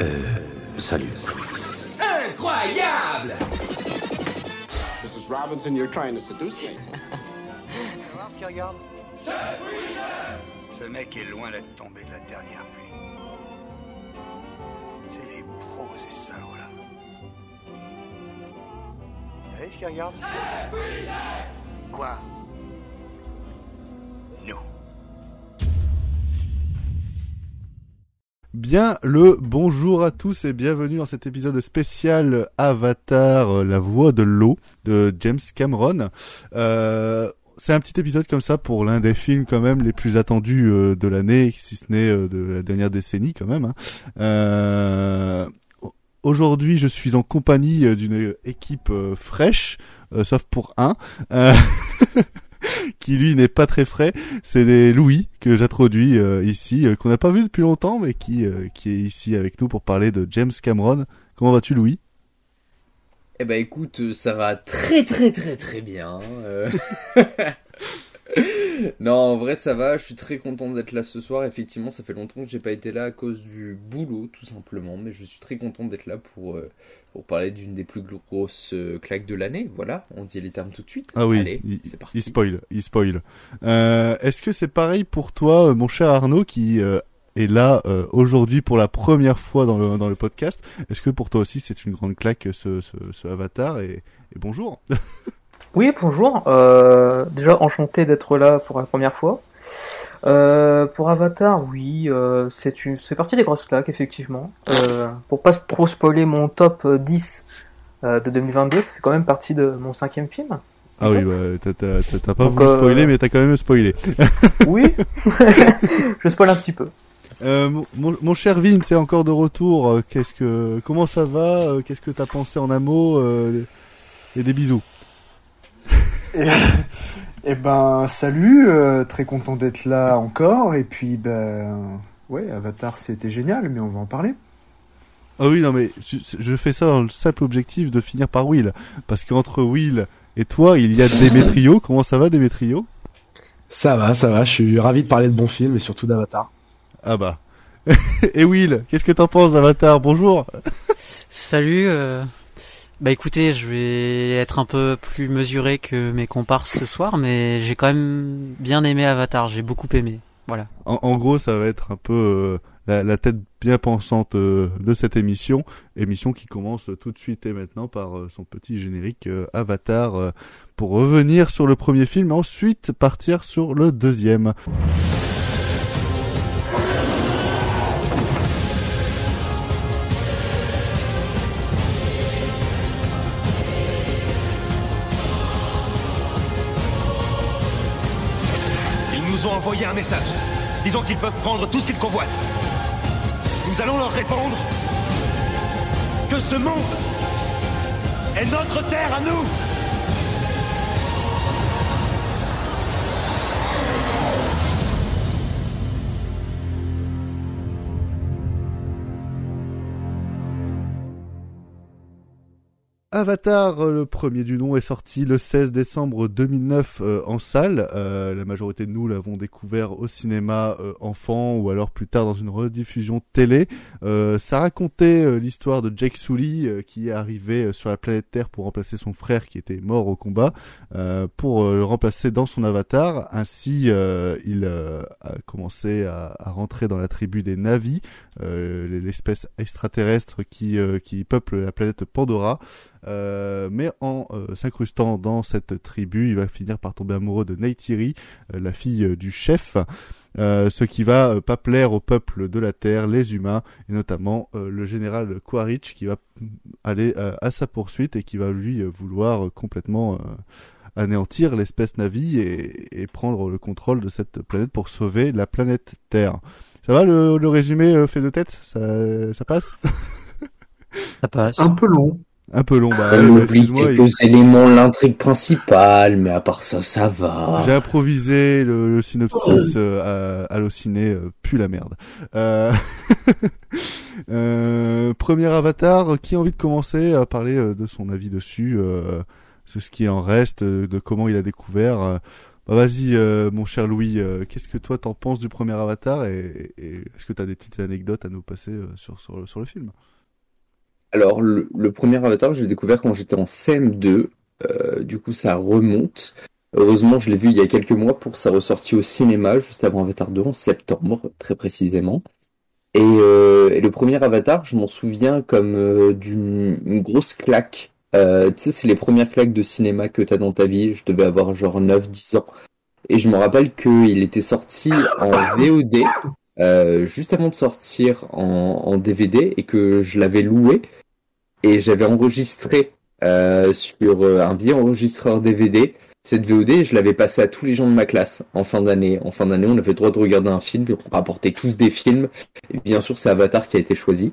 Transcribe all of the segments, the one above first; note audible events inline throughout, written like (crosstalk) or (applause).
Euh, salut. Incroyable Mrs. Robinson, you're trying to seduce me. voir ce qu'il regarde Ce mec est loin d'être tombé de la dernière pluie. C'est les pros, ces salauds-là. Vous savez ce qu'il regarde? Quoi? Bien le bonjour à tous et bienvenue dans cet épisode spécial Avatar, la voix de l'eau de James Cameron. Euh, c'est un petit épisode comme ça pour l'un des films quand même les plus attendus euh, de l'année, si ce n'est euh, de la dernière décennie quand même. hein. Euh, Aujourd'hui, je suis en compagnie euh, d'une équipe euh, fraîche, euh, sauf pour un, euh, (laughs) (laughs) qui lui n'est pas très frais. C'est des Louis que j'introduis euh, ici, euh, qu'on n'a pas vu depuis longtemps, mais qui euh, qui est ici avec nous pour parler de James Cameron. Comment vas-tu, Louis? Eh ben écoute, ça va très très très très bien. euh. (laughs) non, en vrai ça va, je suis très content d'être là ce soir. Effectivement, ça fait longtemps que j'ai pas été là à cause du boulot tout simplement, mais je suis très content d'être là pour pour parler d'une des plus grosses euh, claques de l'année. Voilà, on dit les termes tout de suite. Ah oui, Allez, il, c'est parti. il spoil, il spoil. Euh, Est-ce que c'est pareil pour toi, euh, mon cher Arnaud, qui euh, est là euh, aujourd'hui pour la première fois dans le dans le podcast? Est-ce que pour toi aussi c'est une grande claque ce ce, ce Avatar? Et, et bonjour (laughs) Oui, bonjour. Euh, déjà enchanté d'être là pour la première fois. Euh, pour Avatar, oui, euh, c'est une, c'est partie des grosses claques effectivement. Euh, pour pas trop spoiler mon top euh, 10 euh, de 2022, ça fait quand même partie de mon cinquième film. Ah oui, bah, t'as t'as- t'as- t'as pas Donc, voulu euh, spoiler, mais t'as quand même spoilé. (laughs) Oui, (laughs) je spoil un petit peu. Euh, mon, cher Vin, c'est encore de retour. Qu'est-ce que, comment ça va Qu'est-ce que t'as pensé en un mot euh, Et des bisous. (laughs) Eh ben, salut, euh, très content d'être là encore. Et puis, ben, ouais, Avatar, c'était génial, mais on va en parler. Ah oui, non mais je, je fais ça dans le simple objectif de finir par Will, parce qu'entre Will et toi, il y a Démétrio. (laughs) Comment ça va, Démétrio Ça va, ça va, je suis ravi de parler de bons films et surtout d'Avatar. Ah bah. (laughs) et Will, qu'est-ce que t'en penses d'Avatar? Bonjour. Salut. euh, Bah écoutez, je vais être un peu plus mesuré que mes comparses ce soir, mais j'ai quand même bien aimé Avatar. J'ai beaucoup aimé. Voilà. En, gros, ça va être un peu euh, la, tête bien pensante euh, de cette émission, émission qui commence tout de suite et maintenant par euh, son petit générique Avatar, pour revenir sur le premier film, et ensuite partir sur le deuxième. Envoyé un message. Disons qu'ils peuvent prendre tout ce qu'ils convoitent. Nous allons leur répondre que ce monde est notre terre à nous. Avatar, euh, le premier du nom, est sorti le 16 décembre 2009 euh, en salle. Euh, la majorité de nous l'avons découvert au cinéma enfant ou alors plus tard dans une rediffusion télé. Ça racontait l'histoire de Jake Sully qui est arrivé sur la planète Terre pour remplacer son frère qui était mort au combat, pour le remplacer dans son avatar. Ainsi, il a commencé à, rentrer dans la tribu des Navi, euh, l'espèce extraterrestre qui, qui peuple la planète Pandora. Euh, mais en euh, s'incrustant dans cette tribu, il va finir par tomber amoureux de Neytiri, euh, la fille euh, du chef, euh, ce qui va euh, pas plaire au peuple de la Terre, les humains, et notamment euh, le général Quaritch qui va aller euh, à sa poursuite et qui va lui euh, vouloir complètement euh, anéantir l'espèce Navi et, et prendre le contrôle de cette planète pour sauver la planète Terre. Ça va le, le résumé euh, fait de tête? Ça, ça passe? Ça passe. Un peu long. Un peu long, bah, oublie il- quelques éléments l'intrigue principale, mais à part ça, ça va. J'ai improvisé le, le synopsis euh, à Allociné, euh, pue la merde. Euh... (laughs) euh, premier avatar, qui a envie de commencer à parler euh, de son avis dessus, euh, de ce qui en reste, euh, de comment il a découvert. euh, Bah vas-y, euh, mon cher Louis, euh, qu'est-ce que toi t'en penses du premier Avatar et, et est-ce que t'as des petites anecdotes à nous passer euh, sur, sur, sur le film? Alors, le, premier Avatar, je l'ai découvert quand j'étais en CM2. Euh, du coup, ça remonte. Heureusement, je l'ai vu il y a quelques mois pour sa ressortie au cinéma, juste avant Avatar 2, en septembre, très précisément. Et, euh, et le premier Avatar, je m'en souviens comme euh, d'une une grosse claque. Tu sais, c'est les premières claques de cinéma que t'as dans ta vie. Je devais avoir genre 9-10 ans. Et je me rappelle qu'il était sorti en VOD, juste avant de sortir en DVD, et que je l'avais loué. Et j'avais enregistré euh, sur euh, un vieil enregistreur DVD cette VOD, et je l'avais passé à tous les gens de ma classe en fin d'année. En fin d'année, on avait le droit de regarder un film, on rapportait tous des films. Et bien sûr, c'est Avatar qui a été choisi.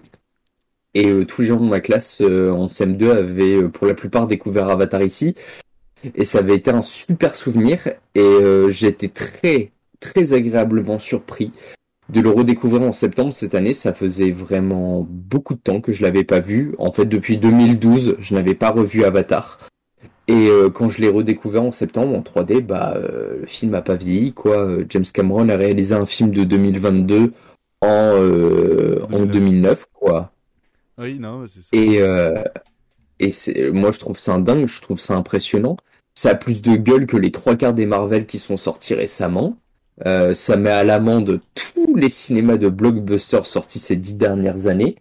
Et euh, tous les gens de ma classe en CM2 avaient pour la plupart découvert Avatar ici. Et ça avait été un super souvenir. Et été très, très agréablement surpris de le redécouvrir en septembre cette année. Ça faisait vraiment beaucoup de temps que je l'avais pas vu. En fait, depuis 2012, je n'avais pas revu Avatar. Et euh, quand je l'ai redécouvert en septembre en 3D, bah euh, le film a pas vieilli quoi. James Cameron a réalisé un film de 2022 en euh, en 2009 quoi. Oui, non, c'est ça. Et et c'est moi je trouve ça un dingue, je trouve ça impressionnant. Ça a plus de gueule que les trois quarts des Marvel qui sont sortis récemment. Euh, ça met à l'amende tous les cinémas de blockbusters sortis ces dix dernières années.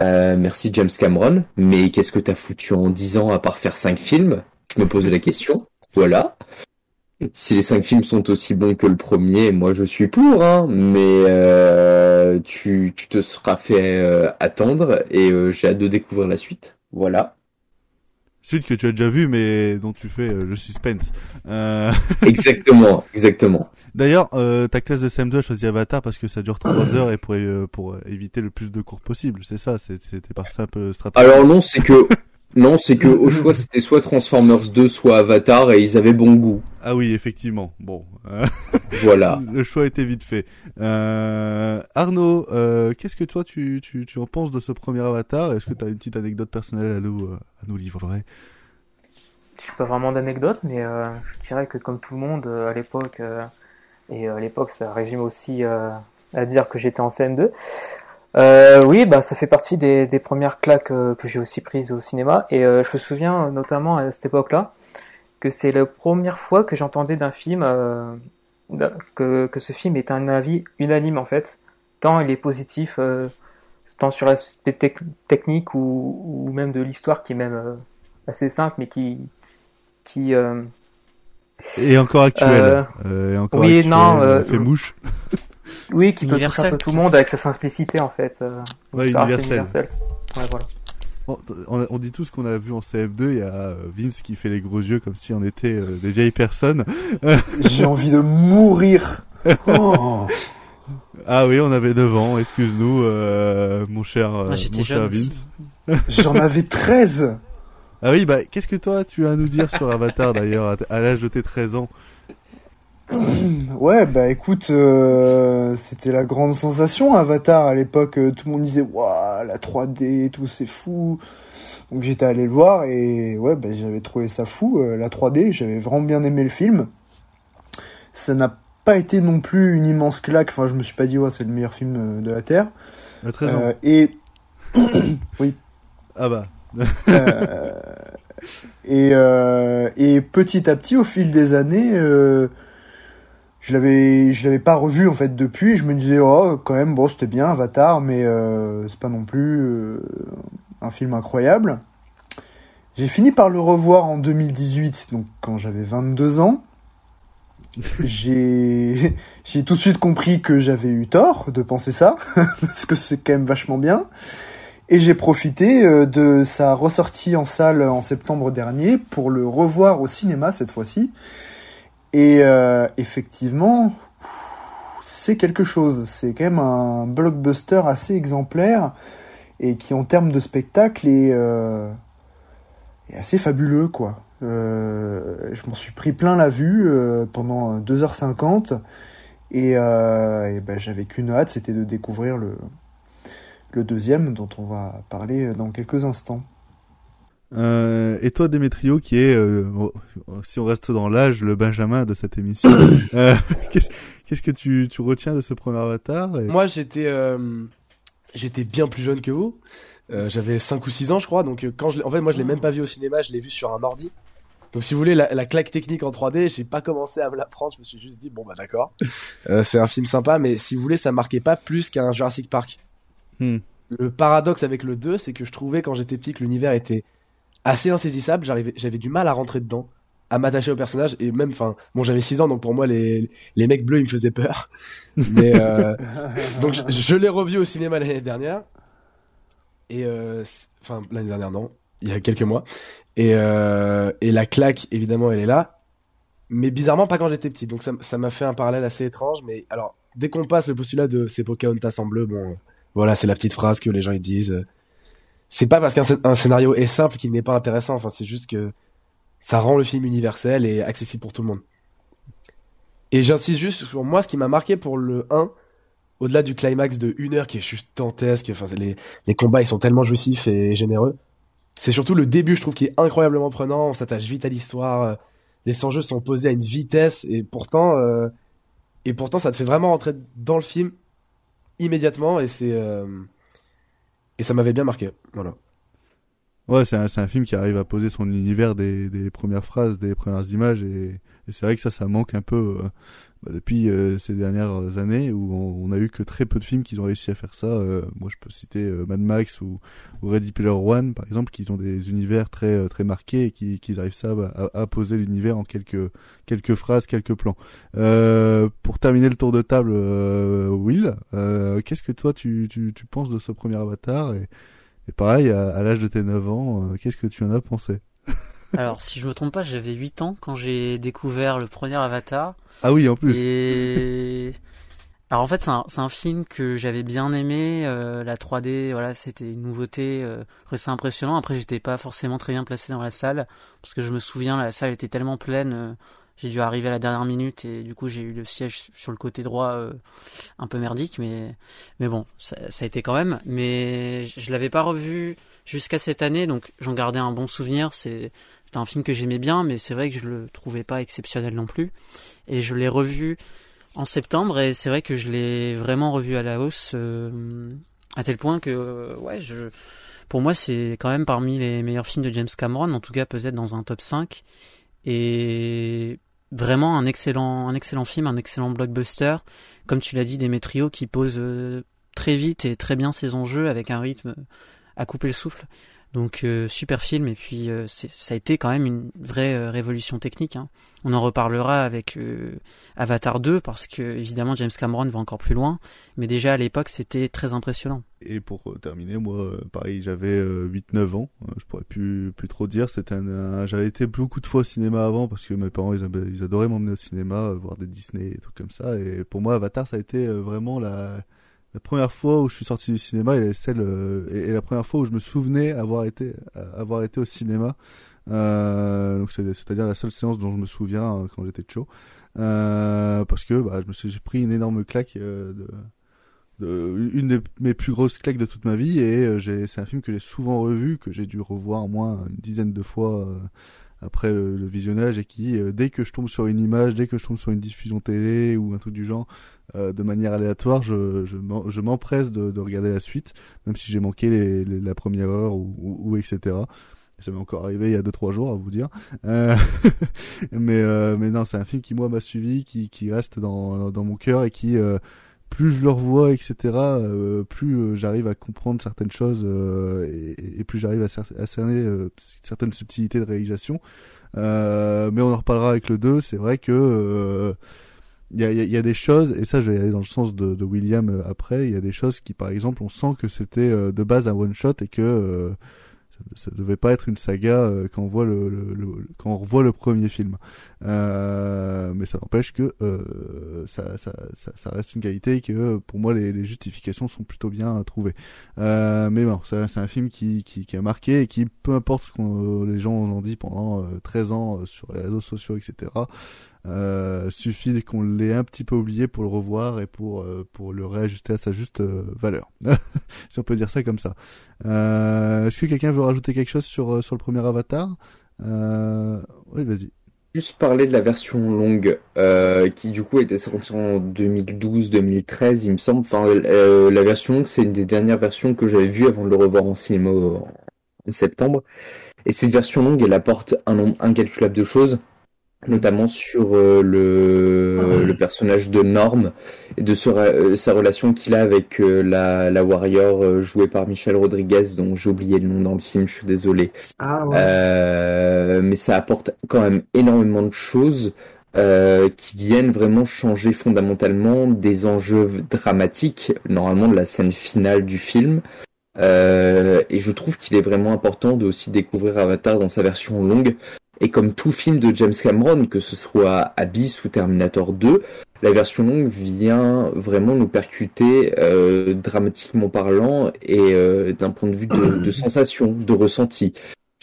Euh, merci James Cameron. Mais qu'est-ce que t'as foutu en dix ans à part faire cinq films? Je me pose la question. Voilà. Si les cinq films sont aussi bons que le premier, moi je suis pour, hein, mais euh, tu, tu te seras fait euh, attendre et j'ai hâte de découvrir la suite. Voilà. Suite que tu as déjà vu, mais dont tu fais euh, le suspense. Euh... (laughs) Exactement, exactement. D'ailleurs, euh, ta classe de CM2 a choisi Avatar parce que ça dure 3 heures et pour, euh, pour éviter le plus de cours possible. C'est ça, c'était par simple stratégie. Alors non, c'est que non, c'est que au choix (laughs) c'était soit Transformers 2, soit Avatar et ils avaient bon goût. Ah oui, effectivement. Bon, (laughs) Voilà. le choix était vite fait. Euh, Arnaud, euh, qu'est-ce que toi tu, tu, tu en penses de ce premier Avatar? Est-ce que tu as une petite anecdote personnelle à nous, euh, à nous livrer? Je pas vraiment d'anecdote, mais euh, je dirais que comme tout le monde à l'époque, euh, et à l'époque ça résume aussi euh, à dire que j'étais en CM2. Euh, oui, bah ça fait partie des, des premières claques euh, que j'ai aussi prises au cinéma, et euh, je me souviens euh, notamment à cette époque-là que c'est la première fois que j'entendais d'un film euh, que, que ce film est un avis unanime en fait, tant il est positif, euh, tant sur l'aspect tec- technique ou, ou même de l'histoire qui est même euh, assez simple, mais qui qui euh, Et encore actuel. Et encore oui, actuel, non, euh, fait mouche. (laughs) oui qui peut toucher un peu tout le monde avec sa simplicité en fait. euh, Ouais, universel. Ouais, voilà. Bon, on, on dit tous qu'on a vu en CF2, il y a euh, Vince qui fait les gros yeux comme si on était euh, des vieilles personnes. (laughs) J'ai envie de mourir. Oh. (laughs) Ah oui, on avait 9 ans, excuse-nous, euh, mon cher, Ah, mon cher Vince. J'en avais 13. Ah oui, bah qu'est-ce que toi tu as à nous dire sur Avatar d'ailleurs, à, à l'âge de tes 13 ans? (clears throat) Ouais, bah écoute, euh, c'était la grande sensation Avatar à l'époque. euh, Tout le monde disait, waouh, la 3D, et tout, c'est fou. Donc j'étais allé le voir et ouais, bah, j'avais trouvé ça fou, euh, la 3D. J'avais vraiment bien aimé le film. Ça n'a pas été non plus une immense claque. Enfin, je me suis pas dit, ouais, c'est le meilleur film de la Terre. À 13 ans Euh, et (coughs) Ah bah, et, euh, et petit à petit, au fil des années, euh, je l'avais, je l'avais pas revu en fait depuis. Et je me disais, oh, quand même, bon, c'était bien Avatar, mais euh, c'est pas non plus euh, un film incroyable. J'ai fini par le revoir en 2018, donc quand j'avais 22 ans. (laughs) J'ai, (laughs) j'ai tout de suite compris que j'avais eu tort de penser ça, (laughs) parce que c'est quand même vachement bien. Et j'ai profité euh, de sa ressortie en salle en septembre dernier pour le revoir au cinéma cette fois-ci. Et euh, effectivement, c'est quelque chose. C'est quand même un blockbuster assez exemplaire et qui en termes de spectacle est, euh, assez fabuleux quoi. Euh, je m'en suis pris plein la vue pendant 2h50 et, et ben, j'avais qu'une hâte, c'était de découvrir le deuxième dont on va parler dans quelques instants. Euh, et toi, Demetrio, qui est, euh, si on reste dans l'âge, le Benjamin de cette émission, (coughs) euh, (laughs) qu'est-ce, qu'est-ce que tu, tu retiens de ce premier Avatar et- Moi, j'étais j'étais bien plus jeune que vous. J'avais 5 ou 6 ans, je crois. Donc, quand je en fait, moi, je l'ai même pas vu au cinéma. Je l'ai vu sur un ordi. Donc, si vous voulez, la, la claque technique en 3D, j'ai pas commencé à me la prendre. Je me suis juste dit, bon, bah, d'accord. (laughs) C'est un film sympa, mais si vous voulez, ça marquait pas plus qu'un Jurassic Park. Hmm. Le paradoxe avec le 2, c'est que je trouvais quand j'étais petit que l'univers était assez insaisissable. J'avais du mal à rentrer dedans, à m'attacher au personnage et même, enfin, bon, j'avais 6 ans, donc pour moi, les, les mecs bleus, ils me faisaient peur. (laughs) Mais, euh, donc, je, je l'ai revu au cinéma l'année dernière. Et, euh, enfin, l'année dernière, non, il y a quelques mois. Et, euh, et la claque, évidemment, elle est là. Mais bizarrement, pas quand j'étais petit. Donc, ça m'a fait un parallèle assez étrange. Mais alors, dès qu'on passe le postulat de c'est Pocahontas en bleu, bon, voilà, c'est la petite phrase que les gens ils disent. C'est pas parce qu'un scén- un scénario est simple qu'il n'est pas intéressant. Enfin, c'est juste que ça rend le film universel et accessible pour tout le monde. Et j'insiste juste sur moi, ce qui m'a marqué pour le 1, au-delà du climax de une heure qui est juste dantesque, enfin, les, les combats ils sont tellement jouissifs et généreux. C'est surtout le début, je trouve, qui est incroyablement prenant. On s'attache vite à l'histoire. euh, Les enjeux sont posés à une vitesse et pourtant, euh, et pourtant, ça te fait vraiment rentrer dans le film immédiatement et c'est euh, et ça m'avait bien marqué. Voilà. Ouais, c'est un, film qui arrive à poser son univers des, des premières phrases, des premières images, et, et c'est vrai que ça, ça manque un peu euh, bah, depuis euh, ces dernières années où on, on a eu que très peu de films qui ont réussi à faire ça. Euh, moi, je peux citer euh, Mad Max ou, ou Ready Player One, par exemple, qui ont des univers très euh, très marqués et qui, qui arrivent ça à, à poser l'univers en quelques quelques phrases, quelques plans. Euh, pour terminer le tour de table, euh, Will, qu'est-ce que toi tu, tu, tu penses de ce premier Avatar? Et, et pareil, à, à l'âge de tes 9 ans, qu'est-ce que tu en as pensé? (laughs) Alors, si je me trompe pas, j'avais 8 ans quand j'ai découvert le premier Avatar. Ah oui, en plus. Et alors en fait, c'est un, c'est un film que j'avais bien aimé. euh, la 3D, voilà, c'était une nouveauté. Euh, ça impressionnant. Après, j'étais pas forcément très bien placé dans la salle parce que je me souviens, la salle était tellement pleine. euh, j'ai dû arriver à la dernière minute et du coup j'ai eu le siège sur le côté droit euh, un peu merdique mais mais bon ça, ça a été quand même mais je, je l'avais pas revu jusqu'à cette année donc j'en gardais un bon souvenir c'est c'était un film que j'aimais bien mais c'est vrai que je le trouvais pas exceptionnel non plus. Et je l'ai revu en septembre et c'est vrai que je l'ai vraiment revu à la hausse euh, à tel point que euh, ouais je pour moi c'est quand même parmi les meilleurs films de James Cameron en tout cas peut-être dans un top 5 et vraiment un excellent un excellent film un excellent blockbuster. Comme tu l'as dit Demetrio qui pose euh, très vite et très bien ses enjeux avec un rythme à couper le souffle donc euh, super film et puis euh, ça a été quand même une vraie euh, révolution technique. hein. On en reparlera avec Avatar 2 parce que évidemment James Cameron va encore plus loin, mais déjà à l'époque c'était très impressionnant. Et pour terminer, moi, pareil, j'avais 8-9 ans. Je pourrais plus, plus trop dire. J'avais été beaucoup de fois au cinéma avant parce que mes parents, ils, ils adoraient m'emmener au cinéma, voir des Disney et tout comme ça. Et pour moi, Avatar, ça a été vraiment la, la première fois où je suis sorti du cinéma et celle, euh, et, la première fois où je me souvenais avoir été, euh, avoir été au cinéma. Euh, donc c'est, c'est-à-dire la seule séance dont je me souviens quand j'étais chaud. Euh, parce que bah, je me suis j'ai pris une énorme claque de, une de mes plus grosses claques de toute ma vie et c'est un film que j'ai souvent revu que j'ai dû revoir au moins une dizaine de fois après le, visionnage et qui dès que je tombe sur une image dès que je tombe sur une diffusion télé ou un truc du genre euh, de manière aléatoire je, je, m'empresse de, de regarder la suite même si j'ai manqué les, les- la première heure ou, ou, etc ça m'est encore arrivé il y a deux trois jours à vous dire Euh, (laughs) mais euh, mais non c'est un film qui moi m'a suivi qui qui reste dans dans mon cœur et qui euh, plus je le revois, etc., euh, plus euh, j'arrive à comprendre certaines choses euh, et, plus j'arrive à, cer- à cerner euh, certaines subtilités de réalisation. Mais on en reparlera avec le 2. C'est vrai que il y, a, y a- des choses, et ça je vais aller dans le sens de, de William euh, après, il y a des choses qui par exemple on sent que c'était euh, de base un one-shot et que euh, ça, devait pas être une saga euh, quand on voit le, le- le- quand on revoit le premier film. Euh, mais ça n'empêche que euh, ça, ça, ça, reste une qualité et que pour moi les, les justifications sont plutôt bien trouvées. Mais bon, c'est un film qui, qui, qui a marqué et qui, peu importe ce que les gens en ont dit pendant euh, 13 ans sur les réseaux sociaux, etc., Euh, suffit qu'on l'ait un petit peu oublié pour le revoir et pour euh, pour le réajuster à sa juste euh, valeur, (laughs) si on peut dire ça comme ça. Euh, Est-ce que quelqu'un veut rajouter quelque chose sur sur le premier Avatar? Oui, vas-y. Juste parler de la version longue qui du coup était sortie en 2012-2013 il me semble. Enfin la version longue c'est une des dernières versions que j'avais vues avant de le revoir en cinéma en septembre. Et cette version longue elle apporte un nombre incalculable de choses notamment sur euh, le, le personnage de Norm et de ce- euh, sa relation qu'il a avec euh, la, la warrior euh, jouée par Michelle Rodriguez, dont j'ai oublié le nom dans le film, je suis désolé. Ah ouais. Euh, mais ça apporte quand même énormément de choses euh, qui viennent vraiment changer fondamentalement des enjeux dramatiques, normalement de la scène finale du film. Euh, et je trouve qu'il est vraiment important de aussi découvrir Avatar dans sa version longue. Et comme tout film de James Cameron, que ce soit Abyss ou Terminator 2, la version longue vient vraiment nous percuter euh, dramatiquement parlant et euh, d'un point de vue de, de (clears throat) sensation, de ressenti.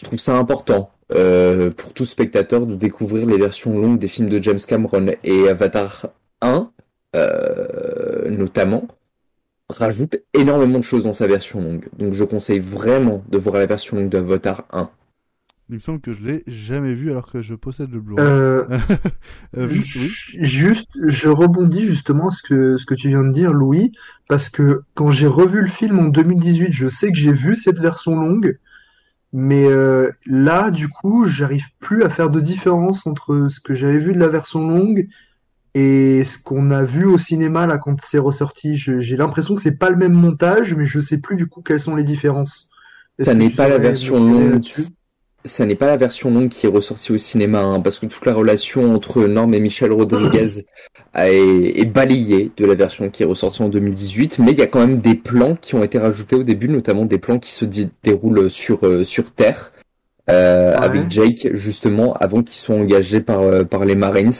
Je trouve ça important euh, pour tout spectateur de découvrir les versions longues des films de James Cameron et Avatar 1 euh, notamment rajoute énormément de choses dans sa version longue. Donc je conseille vraiment de voir la version longue d'Avatar 1. Il me semble que je l'ai jamais vu alors que je possède le Blu-ray. Euh, (laughs) Euh, oui. Juste, je rebondis justement à ce que, ce que tu viens de dire, Louis, parce que quand j'ai revu le film en 2018, je sais que j'ai vu cette version longue, mais euh, là, du coup, j'arrive plus à faire de différence entre ce que j'avais vu de la version longue et ce qu'on a vu au cinéma là quand c'est ressorti. J'ai l'impression que c'est pas le même montage, mais je sais plus du coup quelles sont les différences. Ça n'est pas la version longue. Ça n'est pas la version longue qui est ressortie au cinéma, hein, parce que toute la relation entre Norm et Michel Rodriguez est, est balayée de la version qui est ressortie en 2018, mais il y a quand même des plans qui ont été rajoutés au début, notamment des plans qui se déroulent sur, euh, sur Terre, euh, Ouais. avec Jake, justement, avant qu'ils soient engagés par, euh, par les Marines.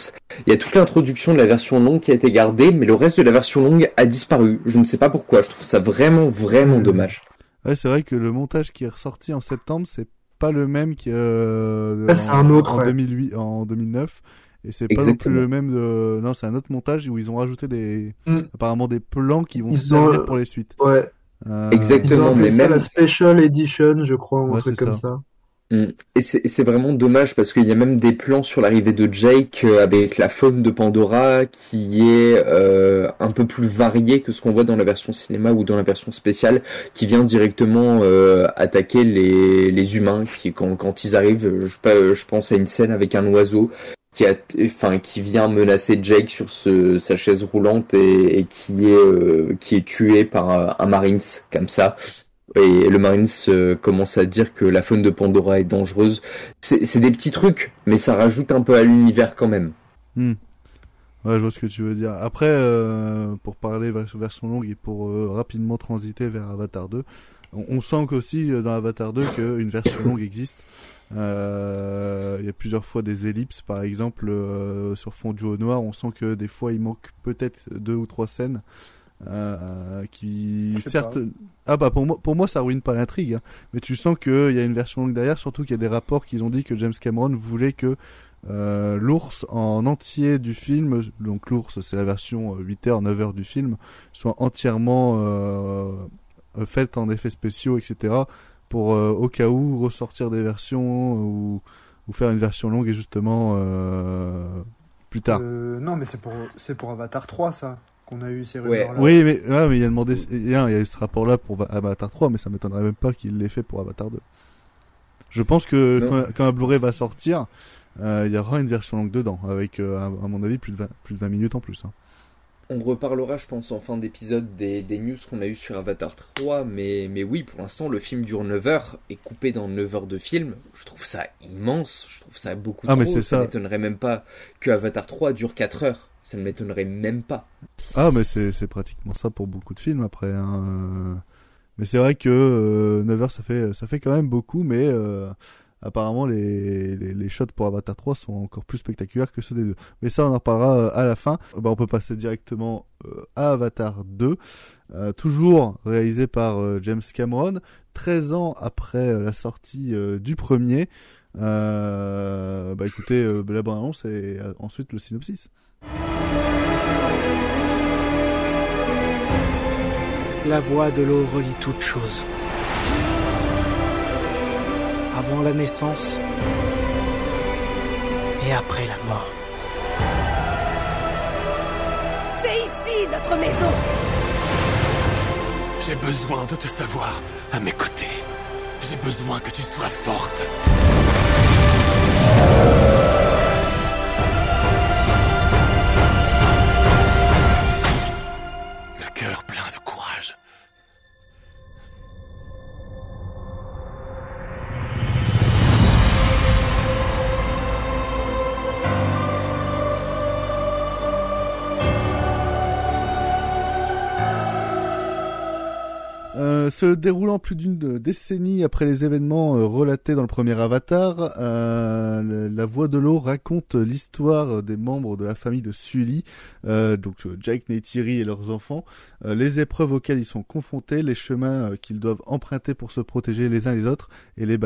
Il y a toute l'introduction de la version longue qui a été gardée, mais le reste de la version longue a disparu. Je ne sais pas pourquoi, je trouve ça vraiment, vraiment Hmm. dommage. Ouais, c'est vrai que le montage qui est ressorti en septembre, c'est pas le même qui euh, Ah, c'est un autre, en ouais. 2008, en 2009. Et c'est pas non plus le même de... Non, c'est un autre montage où ils ont rajouté des... Mm. apparemment des plans qui vont Ils servir ont- pour les suites. Ouais. Euh, Ils ont Exactement, appelé mais même... la Special Edition, je crois, ou Ouais, un truc comme ça. ça. Mm. Et c'est vraiment dommage parce qu'il y a même des plans sur l'arrivée de Jake euh, avec la faune de Pandora qui est euh, un peu plus variée que ce qu'on voit dans la version cinéma ou dans la version spéciale qui vient directement euh, attaquer les, les humains qui quand, quand ils arrivent je, pe- je pense à une scène avec un oiseau qui a enfin qui vient menacer Jake sur ce, sa chaise roulante et, et qui est euh, qui est tué par un Marines comme ça et le Marines euh, commence à dire que la faune de Pandora est dangereuse. C'est des petits trucs, mais ça rajoute un peu à l'univers quand même. hmm. Ouais, je vois ce que tu veux dire. Après, euh, pour parler vers- version longue et pour euh, rapidement transiter vers Avatar 2, on, sent qu'aussi dans Avatar 2 qu'une version longue existe. Il y a plusieurs fois des ellipses, par exemple, sur fond du haut noir. On sent que des fois il manque peut-être deux ou trois scènes euh, qui, Je sais certes, pas. ah bah pour moi, pour moi ça ruine pas l'intrigue, hein. mais tu sens qu'il y a une version longue derrière, surtout qu'il y a des rapports qui ont dit que James Cameron voulait que euh, l'ours en entier du film, donc l'ours c'est la version 8h, 9h du film, soit entièrement euh, euh, faite en effets spéciaux, etc. pour euh, au cas où ressortir des versions ou, ou faire une version longue et justement euh, plus tard. Euh, non, mais c'est pour, c'est pour Avatar 3, ça, qu'on a eu ces Ouais. rumeurs-là. Oui, mais, ouais, mais il a demandé, il y a, il y a eu ce rapport-là pour Va- Avatar 3, mais ça m'étonnerait même pas qu'il l'ait fait pour Avatar 2. Je pense que Non. quand, quand un Blu-ray va sortir, euh, il y aura une version longue dedans, avec, euh, à, mon avis, plus de 20, plus de 20 minutes en plus. Hein. On reparlera, je pense, en fin d'épisode des, des news qu'on a eu sur Avatar 3, mais, mais oui, pour l'instant, le film dure 9 heures et coupé dans 9 heures de film. Je trouve ça immense, je trouve ça beaucoup Ah, trop. mais c'est ça. m'étonnerait même pas que Avatar 3 dure 4 heures. Ça ne m'étonnerait même pas. Ah, mais c'est, pratiquement ça pour beaucoup de films après. Hein. euh. Mais c'est vrai que euh, 9 heures, ça fait, ça fait quand même beaucoup, mais euh, apparemment les, les, shots pour Avatar 3 sont encore plus spectaculaires que ceux des deux. Mais ça, on en reparlera euh, à la fin. Bah, on peut passer directement à Avatar 2, euh, toujours réalisé par James Cameron, 13 ans après la sortie du premier. Bah écoutez, la bande annonce et ensuite le synopsis. La voix de l'eau relie toutes choses. Avant la naissance et après la mort. C'est ici notre maison J'ai besoin de te savoir à mes côtés. J'ai besoin que tu sois forte. Euh, se déroulant plus d'une décennie après les événements euh, relatés dans le premier Avatar, euh, la Voix de l'eau raconte l'histoire des membres de la famille de Sully, donc Jake, Neytiri et leurs enfants, les épreuves auxquelles ils sont confrontés, les chemins qu'ils doivent emprunter pour se protéger les uns les autres, et les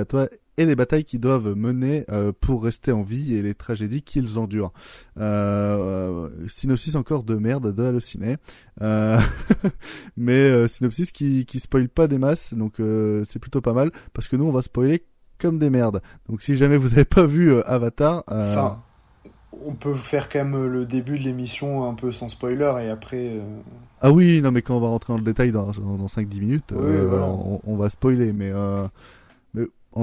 et les batailles qu'ils doivent mener euh, pour rester en vie et les tragédies qu'ils endurent. Euh, euh, synopsis encore de merde de Allociné. Euh, (laughs) mais synopsis qui, qui spoil pas des masses, donc c'est plutôt pas mal, parce que nous on va spoiler comme des merdes. Donc si jamais vous avez pas vu Avatar, Enfin, on peut faire quand même le début de l'émission un peu sans spoiler et après. ah oui, non mais quand on va rentrer dans le détail dans, dans, dans 5-10 minutes, Oui, voilà. on, on va spoiler, mais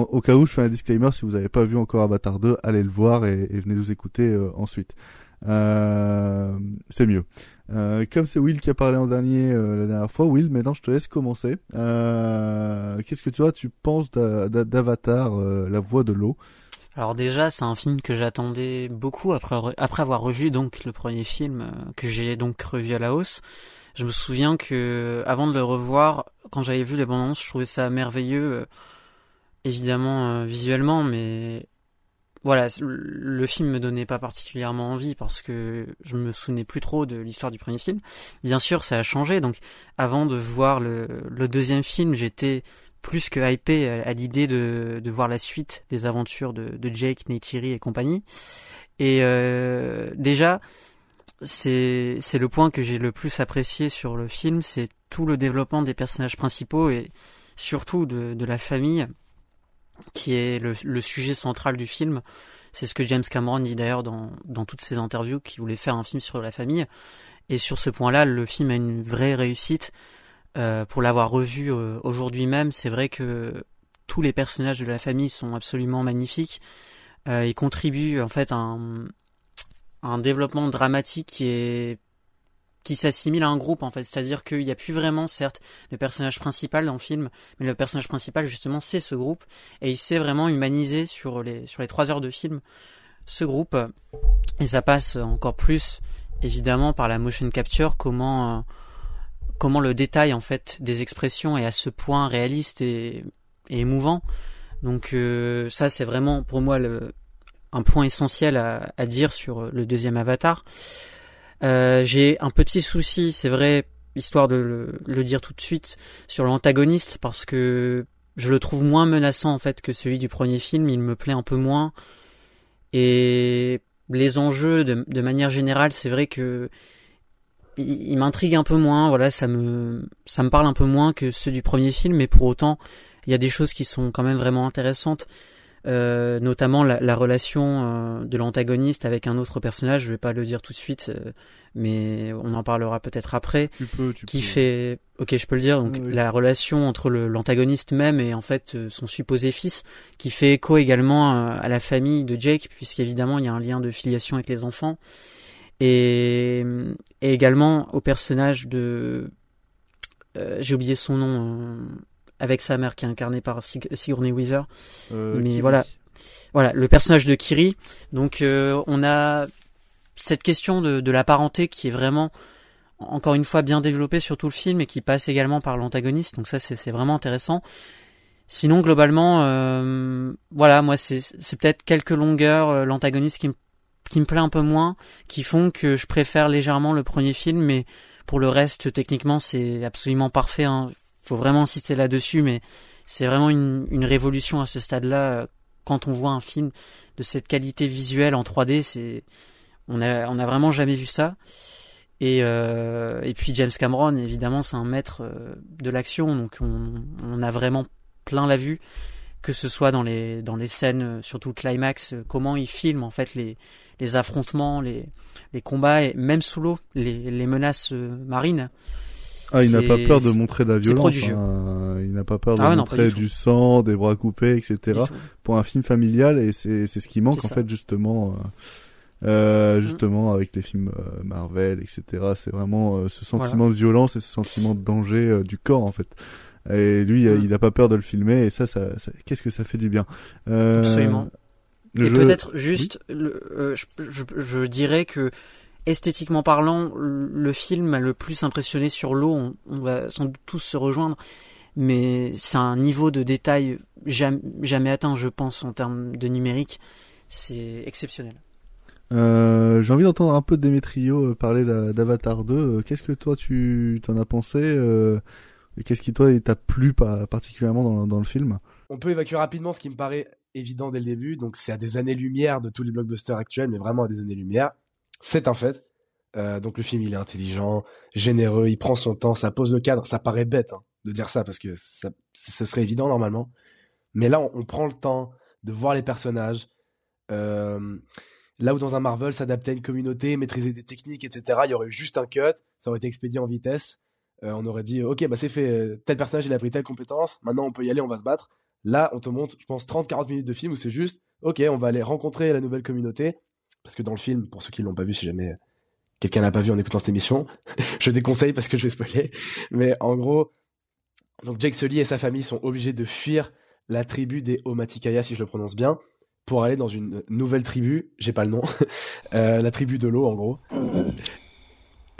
au cas où je fais un disclaimer, si vous n'avez pas vu encore Avatar 2, allez le voir et, venez nous écouter euh, ensuite. Euh, c'est mieux. Euh, comme c'est Will qui a parlé en dernier la dernière fois, Will, maintenant je te laisse commencer. Qu'est-ce que tu vois, tu penses d'A- d'A- d'Avatar, la voix de l'eau? Alors déjà, c'est un film que j'attendais beaucoup après, avoir revu donc le premier film que j'ai donc revu à la hausse. Je me souviens que avant de le revoir, quand j'avais vu les bandes je trouvais ça merveilleux, évidemment euh, visuellement, mais voilà, le film me donnait pas particulièrement envie parce que je me souvenais plus trop de l'histoire du premier film. Bien sûr, ça a changé. Donc, avant de voir le, deuxième film, j'étais plus que hypé à, à l'idée de, de voir la suite des aventures de, de Jake, Neytiri et compagnie. Et euh, déjà, c'est c'est le point que j'ai le plus apprécié sur le film, c'est tout le développement des personnages principaux et surtout de la famille, qui est le, le sujet central du film. C'est ce que James Cameron dit d'ailleurs dans, dans toutes ses interviews, qu'il voulait faire un film sur la famille. Et sur ce point-là, le film a une vraie réussite. Euh, pour l'avoir revu euh, aujourd'hui même, c'est vrai que tous les personnages de la famille sont absolument magnifiques. Euh, ils contribuent en fait à un, à un développement dramatique qui est qui s'assimile à un groupe en fait, c'est-à-dire qu'il n'y a plus vraiment certes le personnage principal dans le film, mais le personnage principal justement c'est ce groupe. Et il s'est vraiment humanisé sur les sur les trois heures de film. Ce groupe et ça passe encore plus évidemment par la motion capture comment euh, comment le détail en fait des expressions est à ce point réaliste et, et émouvant. Donc euh, ça c'est vraiment pour moi le, un point essentiel à, à dire sur le deuxième Avatar. Euh, J'ai un petit souci, c'est vrai, histoire de le, dire tout de suite, sur l'antagoniste parce que je le trouve moins menaçant en fait que celui du premier film. Il me plaît un peu moins et les enjeux de, de manière générale, c'est vrai que il, il m'intrigue un peu moins. Voilà, ça me ça me parle un peu moins que ceux du premier film, mais pour autant, il y a des choses qui sont quand même vraiment intéressantes. Euh, notamment la, la relation euh, de l'antagoniste avec un autre personnage, je vais pas le dire tout de suite, euh, mais on en parlera peut-être après. Tu peux, tu qui peux. fait, ok, je peux le dire. Donc Oui. la relation entre l'antagoniste même et en fait euh, son supposé fils, qui fait écho également euh, à la famille de Jake, puisqu'évidemment il y a un lien de filiation avec les enfants, et, et également au personnage de, euh, j'ai oublié son nom. Avec sa mère qui est incarnée par Sig- Sigourney Weaver. Euh, Mais Kiri. voilà, voilà le personnage de Kiri. Donc euh, on a cette question de, de la parenté qui est vraiment encore une fois bien développée sur tout le film et qui passe également par l'antagoniste. Donc ça c'est vraiment intéressant. Sinon globalement, euh, voilà moi c'est c'est peut-être quelques longueurs l'antagoniste qui me qui me plaît un peu moins, qui font que je préfère légèrement le premier film, mais pour le reste techniquement c'est absolument parfait. Hein. Faut vraiment insister là-dessus, mais c'est vraiment une, révolution à ce stade-là euh, quand on voit un film de cette qualité visuelle en 3D, c'est on a on a vraiment jamais vu ça. Et, euh, et puis James Cameron, évidemment, c'est un maître euh, de l'action, donc on, a vraiment plein la vue, que ce soit dans les dans les scènes, surtout le climax, comment il filme en fait les les affrontements, les les combats et même sous l'eau, les les menaces marines. Ah, il n'a pas peur de montrer de la violence. Hein. Il n'a pas peur de ah montrer du, sang, des bras coupés, etc. Pour un film familial, et c'est ce qui manque en fait justement. Euh, mm. justement avec les films euh, Marvel, etc. C'est vraiment euh, ce sentiment de violence et ce sentiment de danger du corps en fait. Et lui, mm. il a pas peur de le filmer et ça, ça, qu'est-ce que ça fait du bien. Absolument. Et peut-être juste, le, je, je, je, dirais que esthétiquement parlant, le film m'a le plus impressionné sur l'eau. On, on, va sans doute tous se rejoindre, mais c'est un niveau de détail jamais, jamais atteint, je pense, en termes de numérique. C'est exceptionnel. Euh, j'ai envie d'entendre un peu de Demetrio euh, parler d'Avatar 2. Euh, qu'est-ce que toi tu t'en as pensé et Qu'est-ce qui toi t'a plu particulièrement dans, dans, le film? On peut évacuer rapidement ce qui me paraît évident dès le début. Donc c'est à des années-lumière de tous les blockbusters actuels, mais vraiment à des années-lumière. C'est un fait. donc le film il est intelligent, généreux, il prend son temps, ça pose le cadre. Ça paraît bête hein, de dire ça parce que ça, ce serait évident normalement. Mais là on, prend le temps de voir les personnages. Euh, Là où dans un Marvel, s'adapter à une communauté, maîtriser des techniques, etc., il y aurait eu juste un cut, ça aurait été expédié en vitesse. Euh, on aurait dit, ok, bah c'est fait, euh, tel personnage il a pris telle compétence, maintenant on peut y aller, on va se battre. Là, on te montre, je pense, 30-40 minutes de film où c'est juste, ok, on va aller rencontrer la nouvelle communauté. Parce que dans le film, pour ceux qui l'ont pas vu, si jamais quelqu'un l'a pas vu en écoutant cette émission, (laughs) je déconseille parce que je vais spoiler. Mais en gros, donc Jake Sully et sa famille sont obligés de fuir la tribu des Omatikaya, si je le prononce bien, pour aller dans une nouvelle tribu, j'ai pas le nom, (laughs) euh, la tribu de l'eau en gros.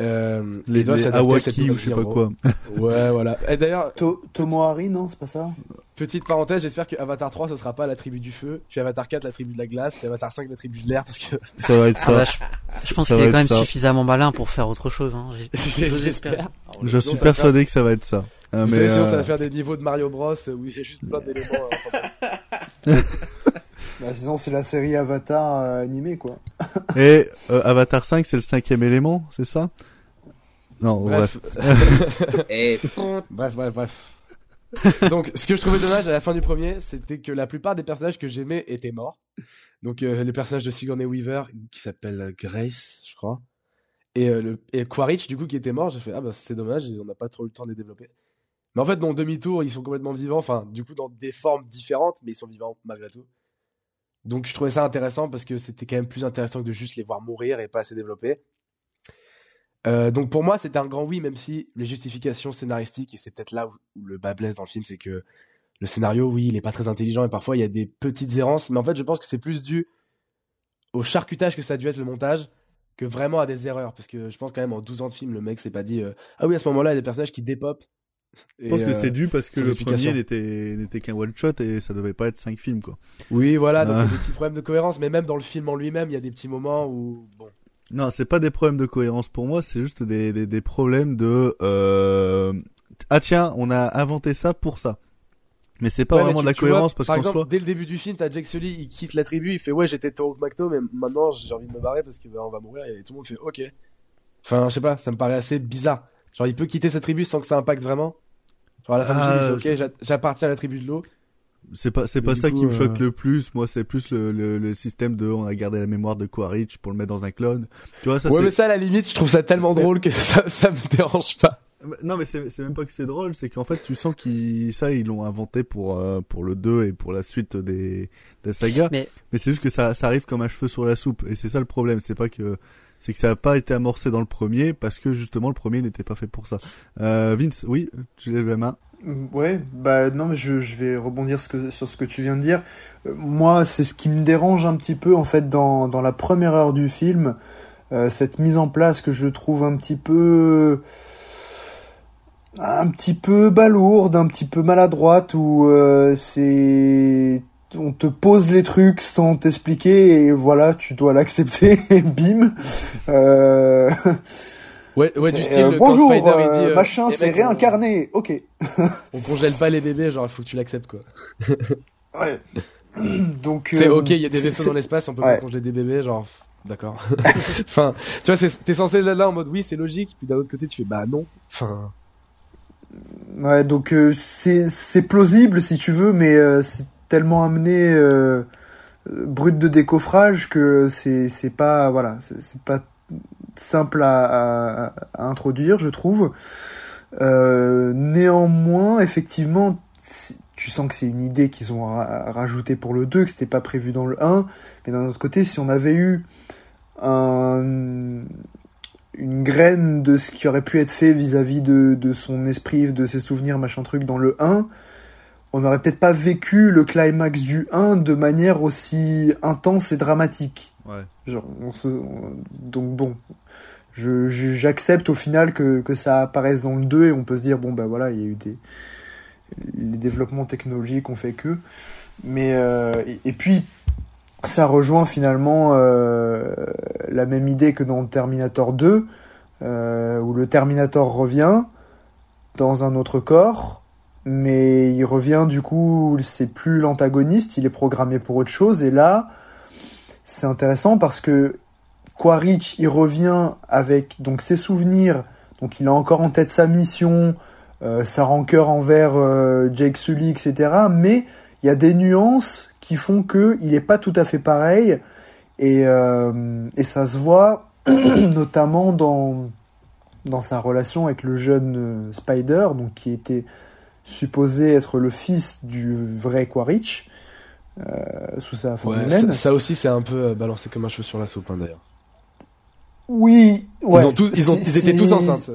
Euh, les, les Awaki ou je sais pas quoi. ouais, voilà. Et d'ailleurs, (laughs) to Tomohari, non, c'est pas ça? Petite parenthèse, j'espère que Avatar 3 ce sera pas la tribu du feu, puis Avatar 4 la tribu de la glace, puis Avatar 5 la tribu de l'air parce que ça va être ça. Ah bah, je, pense qu'il est quand même suffisamment malin pour faire autre chose hein. (laughs) J'espère. Je suis persuadé que ça va être ça. Vous mais savez, ça va faire des niveaux de Mario Bros où il y a juste plein d'éléments. Hein, (laughs) bah, sinon, c'est la série Avatar euh, animée, quoi. (laughs) Et euh, Avatar 5, c'est le cinquième élément, c'est ça? Non, bref. (laughs) (laughs) Bref. bref, bref, Donc, ce que je trouvais dommage à la fin du premier, c'était que la plupart des personnages que j'aimais étaient morts. Donc, euh, le personnage de Sigourney Weaver, qui s'appelle Grace, je crois. Et, le, et Quaritch, du coup, qui était mort, j'ai fait, ah bah c'est dommage, on n'a pas trop eu le temps de les développer. Mais en fait, dans demi-tour, ils sont complètement vivants, enfin, du coup, dans des formes différentes, mais ils sont vivants malgré tout. Donc je trouvais ça intéressant parce que c'était quand même plus intéressant que de juste les voir mourir et pas assez développer. Euh, donc pour moi, c'était un grand oui, même si les justifications scénaristiques, et c'est peut-être là où, le bas blesse dans le film, c'est que le scénario, oui, il est pas très intelligent et parfois il y a des petites errances, mais en fait, je pense que c'est plus dû au charcutage que ça a dû être le montage que vraiment à des erreurs. Parce que je pense quand même en 12 ans de film, le mec s'est pas dit euh, Ah oui, à ce moment-là, il y a des personnages qui dépopent je pense que c'est euh, dû parce que le premier n'était n'était qu'un one shot et ça devait pas être cinq films quoi. Oui voilà donc il y a ah. des petits problèmes de cohérence mais même dans le film en lui-même il y a des petits moments où bon. Non c'est pas des problèmes de cohérence pour moi c'est juste des, des, des problèmes de euh... ah tiens on a inventé ça pour ça. Mais c'est pas vraiment de la cohérence parce par exemple, dès le début du film, t'as Jack Sully, il quitte la tribu, il fait ouais j'étais Toro McTo, mais maintenant j'ai envie de me barrer parce que bah, on va mourir et tout le monde fait ok. Enfin je sais pas, ça me paraît assez bizarre. Genre il peut quitter sa tribu sans que ça impacte vraiment. Genre à la fin ah, ok, j'appartiens à la tribu de l'eau. C'est pas, c'est pas ça qui me choque euh, le plus. Moi, c'est plus le, le, système de, on a gardé la mémoire de Quaritch pour le mettre dans un clone. Tu vois, ça, ouais, mais ça, à la limite, je trouve ça tellement drôle que ça, ça me dérange pas. Non, mais c'est, c'est même pas que c'est drôle, c'est qu'en fait, tu sens qu'ils, ça, ils l'ont inventé pour, euh, pour le 2 et pour la suite des, des sagas. Mais, mais c'est juste que ça, ça arrive comme un cheveu sur la soupe. Et c'est ça le problème. C'est pas que, c'est que ça n'a pas été amorcé dans le premier parce que justement le premier n'était pas fait pour ça. Euh, Vince, oui, tu lèves la main. Ouais, bah non, mais je, vais rebondir sur ce que tu viens de dire. Euh, moi, c'est ce qui me dérange un petit peu en fait dans, dans la première heure du film, euh, cette mise en place que je trouve un petit peu un petit peu balourde, un petit peu maladroite où c'est on te pose les trucs sans t'expliquer et voilà, tu dois l'accepter et (laughs) bim. Euh... Ouais, ouais, du style. Euh, bonjour, Spider, il dit, euh, euh, machin, c'est réincarné. Ok. on congèle pas les bébés, genre il faut que tu l'acceptes quoi. (laughs) ouais. Donc, C'est ok, il y a des vaisseaux dans l'espace, on peut Ouais. pas congeler des bébés, genre, d'accord. (laughs) enfin, tu vois, t'es censé être là en mode oui, c'est logique, puis d'un autre côté, tu fais bah non. Enfin, Ouais, donc euh, c'est c'est plausible si tu veux, mais euh, c'est tellement amené euh, brut de décoffrage que c'est pas voilà, c'est pas simple à, introduire, je trouve. Euh, néanmoins, effectivement, tu sens que c'est une idée qu'ils ont ra- rajoutée pour le 2, que c'était pas prévu dans le 1. Mais d'un autre côté, si on avait eu un, une graine de ce qui aurait pu être fait vis-à-vis de, de son esprit, de ses souvenirs, machin truc dans le 1, on n'aurait peut-être pas vécu le climax du 1 de manière aussi intense et dramatique. Ouais. Genre, on se- on- donc bon, j'accepte au final que, que ça apparaisse dans le 2 et on peut se dire, bon ben voilà, il y a eu des... Les développements technologiques ont fait que... Mais... euh, et, et puis, ça rejoint finalement euh, la même idée que dans Terminator 2, euh, où le Terminator revient dans un autre corps, mais il revient du coup, c'est plus l'antagoniste, il est programmé pour autre chose, et là, c'est intéressant parce que Quaritch, il revient avec donc ses souvenirs, donc il a encore en tête sa mission, euh, sa rancœur envers euh, Jake Sully, etc. Mais il y a des nuances qui font que il est pas tout à fait pareil. Et, euh, ça se voit (clears throat) notamment dans dans sa relation avec le jeune Spider, donc qui était supposé être le fils du vrai Quaritch euh, sous sa forme ouais, humaine. ça, ça aussi, c'est un peu euh, balancé comme un cheveu sur la soupe, hein, d'ailleurs. Oui, ouais. ils, ont tous, ils, ont, C'est- ils étaient tous enceintes.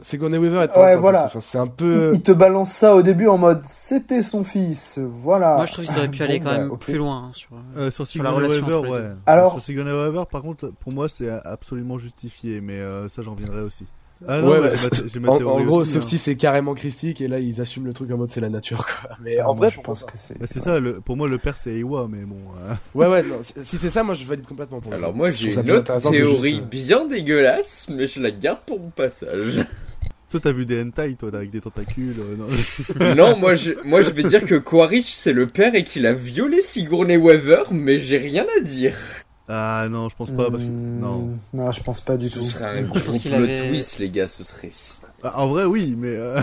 Sigourney Weaver était Ouais, enceinte voilà. Enfin, c'est un peu. Il, il te balance ça au début en mode c'était son fils, voilà. Moi, je trouve qu'ils auraient pu Bon, aller quand bah, même plus loin hein, sur, Euh, sur sur la relation Weaver, ouais. Alors- Sur Sigourney Weaver, par contre, pour moi, c'est absolument justifié, mais euh, ça, j'en viendrai aussi. Ah non, ouais, bah, j'ai ma- c'est- j'ai ma en, théorie en gros, aussi, sauf hein. si c'est carrément christique et là ils assument le truc en mode c'est la nature quoi. (laughs) Mais Ah, en vrai, je pense pas que c'est. Bah, c'est ça, le, pour moi, le père, c'est Ewa, mais bon. euh, (laughs) Ouais, ouais, non, si- c'est ça, moi je valide complètement pour Alors moi Je j'ai ça une autre théorie juste, euh, bien dégueulasse, mais je la garde pour mon passage. (laughs) Toi, t'as vu des hentai, toi, avec des tentacules. euh, non. non, moi je, moi je vais dire que Quaritch c'est le père et qu'il a violé Sigourney Weaver, mais j'ai rien à dire. Ah non, je pense pas, parce que. Hmm, Non. Non, je pense pas du Ce tout. serait un gros plot avait- twist les gars, ce serait... Ah, en vrai, oui, mais. euh,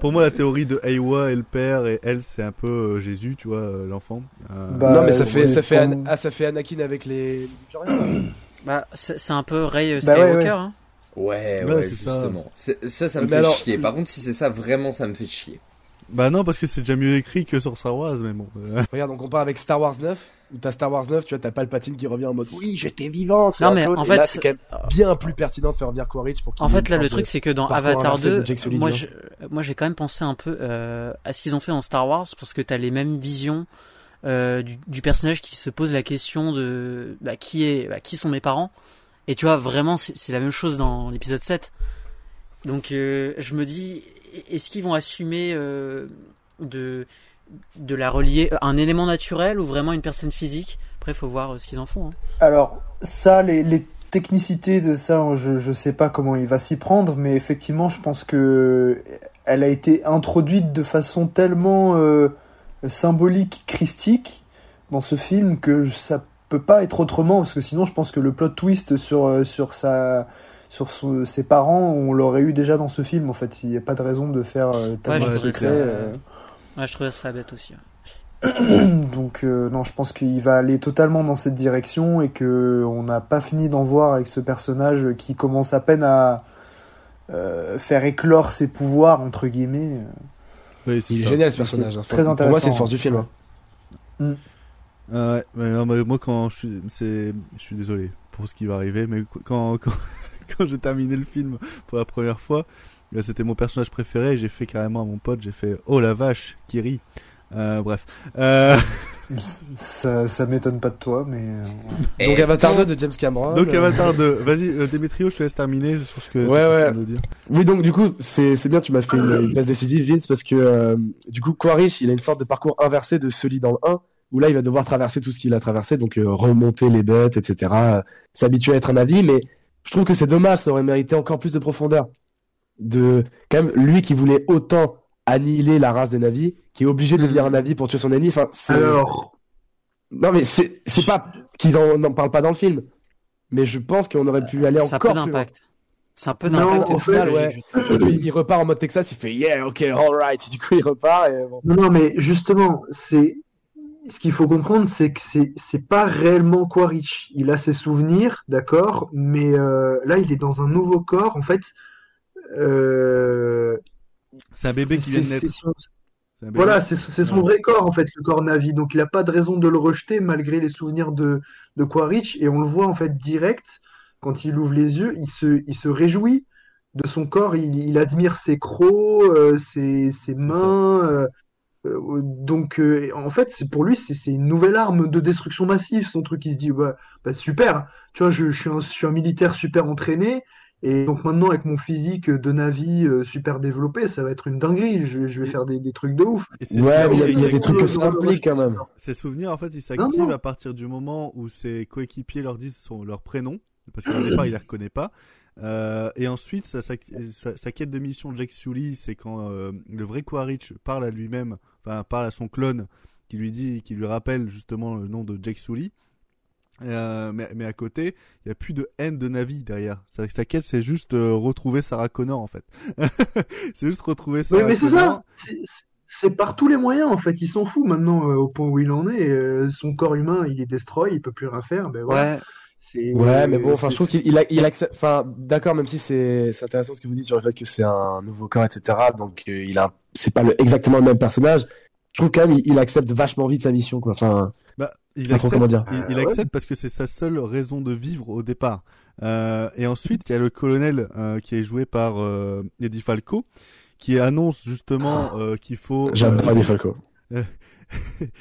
Pour moi, la théorie de Ewa et le père, et elle, c'est un peu euh, Jésus, tu vois, euh, l'enfant. Euh, Bah, non, mais ça fait, ça fait, An- ah, ça fait Anakin avec les. Bah, c'est c'est un peu Ray euh, Bah ouais, Skywalker. ouais. Hein. Ouais, Ouais, ouais, c'est ça. justement. C'est- Ça, ça me Mais fait alors- chier. Par contre, si c'est ça, vraiment, ça me fait chier. Bah non, parce que c'est déjà mieux écrit que sur Star Wars, mais bon. (laughs) Regarde, on compare avec Star Wars 9, où t'as Star Wars 9, tu vois, t'as Palpatine qui revient en mode oui, j'étais vivant, c'est Non, un mais en Et fait, là, c'est quand même bien plus pertinent de faire revenir Quaritch pour qu'il En ait fait, là, le truc, c'est que dans Avatar inversé de 2, Jake Sully, moi, tu je, moi, j'ai quand même pensé un peu euh, à ce qu'ils ont fait dans Star Wars, parce que t'as les mêmes visions euh, du, du personnage qui se pose la question de bah, qui est, bah, qui sont mes parents. Et tu vois, vraiment, c'est c'est la même chose dans l'épisode 7. Donc, euh, je me dis, est-ce qu'ils vont assumer euh, de de la relier à un élément naturel ou vraiment une personne physique? Après, faut voir euh, ce qu'ils en font. hein. Alors, ça, les, les technicités de ça, je, je sais pas comment il va s'y prendre, mais effectivement, je pense que elle a été introduite de façon tellement euh, symbolique, christique dans ce film que ça peut pas être autrement, parce que sinon, je pense que le plot twist sur, euh, sur sa sur son- ses parents, on l'aurait eu déjà dans ce film. En fait, il n'y a pas de raison de faire euh, Ouais, tellement je de ça, euh. ouais, je trouvais ça bête aussi. ouais. (clears throat) Donc euh, non, je pense qu'il va aller totalement dans cette direction et que on n'a pas fini d'en voir avec ce personnage qui commence à peine à euh, faire éclore ses pouvoirs entre guillemets. oui, c'est Il est ça. génial ce personnage. hein. très Pour moi, c'est une intéressant. force du film. hein. Ah ouais, mais non, mais moi quand je suis, c'est, je suis désolé pour ce qui va arriver, mais quand quand, (laughs) quand j'ai terminé le film pour la première fois, là, c'était mon personnage préféré. et J'ai fait carrément à mon pote, j'ai fait oh la vache, qui rit. Euh, bref. Euh, (laughs) Ça, ça m'étonne pas de toi, mais euh, Donc Et Avatar bon, 2 de James Cameron. donc euh, Avatar 2. Vas-y, euh, Démétrio, je te laisse terminer sur ce que Ouais, tu as ouais. à nous dire. Oui, donc du coup, c'est c'est bien, tu m'as fait une, une passe décisive, Vince, parce que euh, du coup, Quaritch, il a une sorte de parcours inversé de celui dans le 1, où là, il va devoir traverser tout ce qu'il a traversé, donc euh, remonter les bêtes, etc., euh, s'habituer à être un Navi, mais je trouve que c'est dommage, ça aurait mérité encore plus de profondeur. De, quand même, lui qui voulait autant annihiler la race des Navis, qui est obligé de devenir un Navi pour tuer son ennemi. Enfin, c'est- Alors, non mais c'est c'est pas qu'ils en, n'en parlent pas dans le film, mais je pense qu'on aurait pu aller Ça a peu encore plus loin. d'impact. C'est un peu d'impact. Au final, fait, ouais. Parce qu'il- il repart en mode Texas, il fait yeah, ok, alright. Du coup, il repart et bon. non, non, mais justement, c'est ce qu'il faut comprendre, c'est que c'est pas réellement Quaritch. Il a ses souvenirs, d'accord, mais euh, là, il est dans un nouveau corps. En fait, euh, C'est un bébé qui vient de naître. son-. Voilà, c'est c'est son Ouais. vrai corps en fait, le corps Navi. Donc il n'a pas de raison de le rejeter malgré les souvenirs de, de Quaritch. Et on le voit en fait direct quand il ouvre les yeux, il se, il se réjouit de son corps. Il, il admire ses crocs, euh, ses, ses mains. Euh, donc euh, en fait, c'est pour lui, c'est une nouvelle arme de destruction massive. Son truc, il se dit bah, bah, super. Tu vois, je, je suis un, je suis un militaire super entraîné. Et donc maintenant, avec mon physique de Navi euh, super développé, ça va être une dinguerie. Je, je vais faire des, des trucs de ouf. Ouais, mais il y a- c'est- il y a des trucs que ça implique quand même. Ces souvenirs, en fait, ils s'activent à partir du moment où ses coéquipiers leur disent son, leur prénom, parce qu'au départ, il les reconnaît pas. Euh, et ensuite, sa, sa, sa- sa quête de mission Jack Sully, c'est quand euh, le vrai Quaritch parle à lui-même, enfin parle à son clone, qui lui dit, qui lui rappelle justement le nom de Jack Sully. Euh, mais, mais à côté, il y a plus de haine de Navi derrière. Sa, sa quête, c'est juste euh, retrouver Sarah Connor en fait. (laughs) c'est juste retrouver Oui, Sarah mais c'est ça. C'est- C'est par tous les moyens en fait. Il s'en fout maintenant euh, au point où il en est. Euh, son corps humain, il est destroy, il peut plus rien faire. Ben voilà. Ouais. C'est. Ouais, mais bon, enfin, je trouve qu'il il, a- il accepte. Enfin, d'accord, même si c'est c'est intéressant ce que vous dites sur le fait que c'est un nouveau corps, etc. Donc, euh, il a, c'est pas le- exactement le même personnage. Je trouve quand même il, il accepte vachement vite sa mission, quoi. Enfin, Bah, il accepte, comment dire. il, il Euh, ouais. accepte parce que c'est sa seule raison de vivre au départ. Euh, et ensuite, il y a le colonel euh, qui est joué par euh, Eddie Falco, qui annonce justement euh, qu'il faut. j'adore euh, Eddie Falco.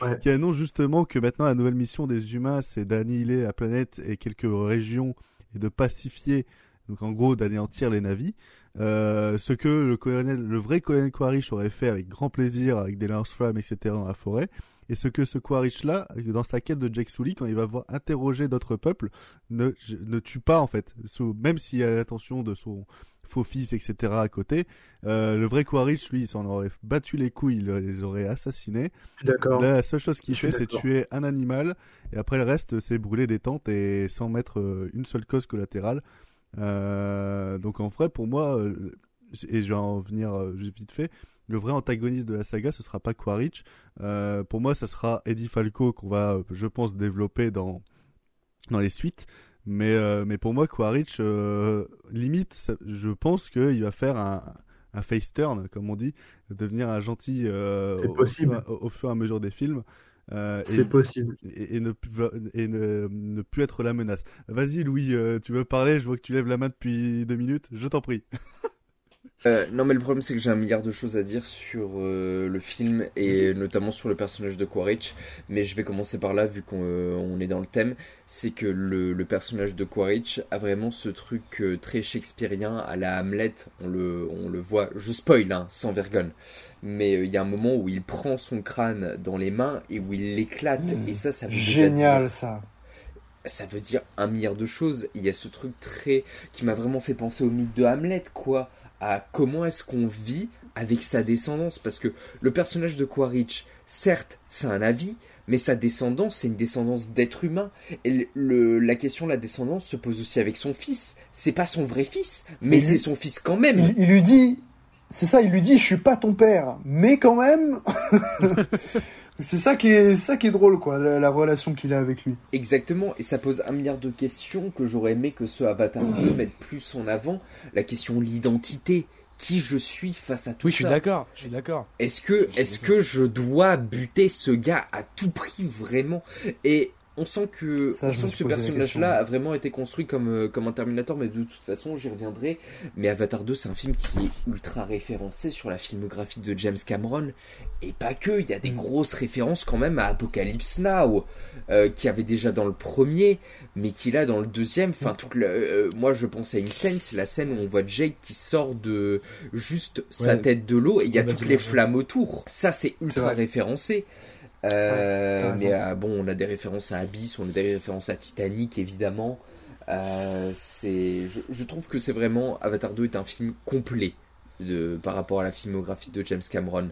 Ouais. (laughs) qui annonce justement que maintenant la nouvelle mission des humains, c'est d'annihiler la planète et quelques régions et de pacifier, donc en gros d'anéantir les navis. Euh, ce que le colonel, le vrai colonel Quaritch aurait fait avec grand plaisir, avec des lance-flammes, etc. dans la forêt. Et ce que ce Quaritch-là, dans sa quête de Jack Sully, quand il va voir interroger d'autres peuples, ne, ne tue pas en fait. Même s'il a l'intention de son faux fils, etc. à côté, euh, le vrai Quaritch, lui, il s'en aurait battu les couilles, il les aurait assassinés. D'accord. La seule chose qu'il fait, c'est tuer un animal, et après le reste, c'est brûler des tentes et sans mettre euh, une seule cause collatérale. Euh, donc en vrai, pour moi, et je vais en venir vite fait, le vrai antagoniste de la saga, ce sera pas Quaritch. Euh, pour moi, ça sera Eddie Falco qu'on va, je pense, développer dans dans les suites. Mais euh, mais pour moi, Quaritch, euh, limite, ça- je pense qu'il va faire un un face turn, comme on dit, devenir un gentil au, possible. fur, au fur et à mesure des films. C'est possible. et, et ne, et ne, ne plus être la menace. Vas-y Louis, tu veux parler? Je vois que tu lèves la main depuis deux minutes. Je t'en prie. (laughs) Euh, non, mais le problème, c'est que j'ai un milliard de choses à dire sur euh, le film et notamment sur le personnage de Quaritch. Mais je vais commencer par là, vu qu'on euh, on est dans le thème. C'est que le, le personnage de Quaritch a vraiment ce truc très shakespearien à la Hamlet. On le, on le voit, je spoil, hein, sans vergogne. Mais il y a un moment où il prend son crâne dans les mains et où il l'éclate. Et ça, ça Génial ça. ça veut dire un milliard de choses. Il y a ce truc très qui m'a vraiment fait penser au mythe de Hamlet, quoi. À comment est-ce qu'on vit avec sa descendance. Parce que le personnage de Quaritch, certes, c'est un avis, mais sa descendance, c'est une descendance d'être humain. Et le- la question de la descendance se pose aussi avec son fils. C'est pas son vrai fils, mais c'est son fils quand même. Il, il lui dit, c'est ça, il lui dit, je suis pas ton père, mais quand même. (laughs) c'est ça qui est, c'est ça qui est drôle quoi, la, la relation qu'il a avec lui. Exactement, et ça pose un milliard de questions que j'aurais aimé que ce Avatar 2 mette plus en avant. La question de l'identité. Qui je suis face à tout Oui, je suis ça d'accord. Je suis d'accord. Est-ce que, est-ce que je dois buter ce gars à tout prix vraiment? Et on sent que, Ça, on sent que ce personnage-là a vraiment été construit comme, euh, comme un Terminator, mais de toute façon, j'y reviendrai. Mais Avatar 2, c'est un film qui est ultra référencé sur la filmographie de James Cameron. Et pas que, il y a des grosses références quand même à Apocalypse Now, euh, qui avait déjà dans le premier, mais qu'il a dans le deuxième. Enfin, toute la- euh, moi, je pense à une scène, c'est la scène où on voit Jake qui sort de juste sa tête de l'eau et il y a toutes les flammes autour. Ça, c'est ultra référencé. Euh, Ouais, mais euh, bon, on a des références à Abyss, on a des références à Titanic, évidemment. Euh, c'est, je, je trouve que c'est vraiment Avatar 2 est un film complet. de, par rapport à la filmographie de James Cameron.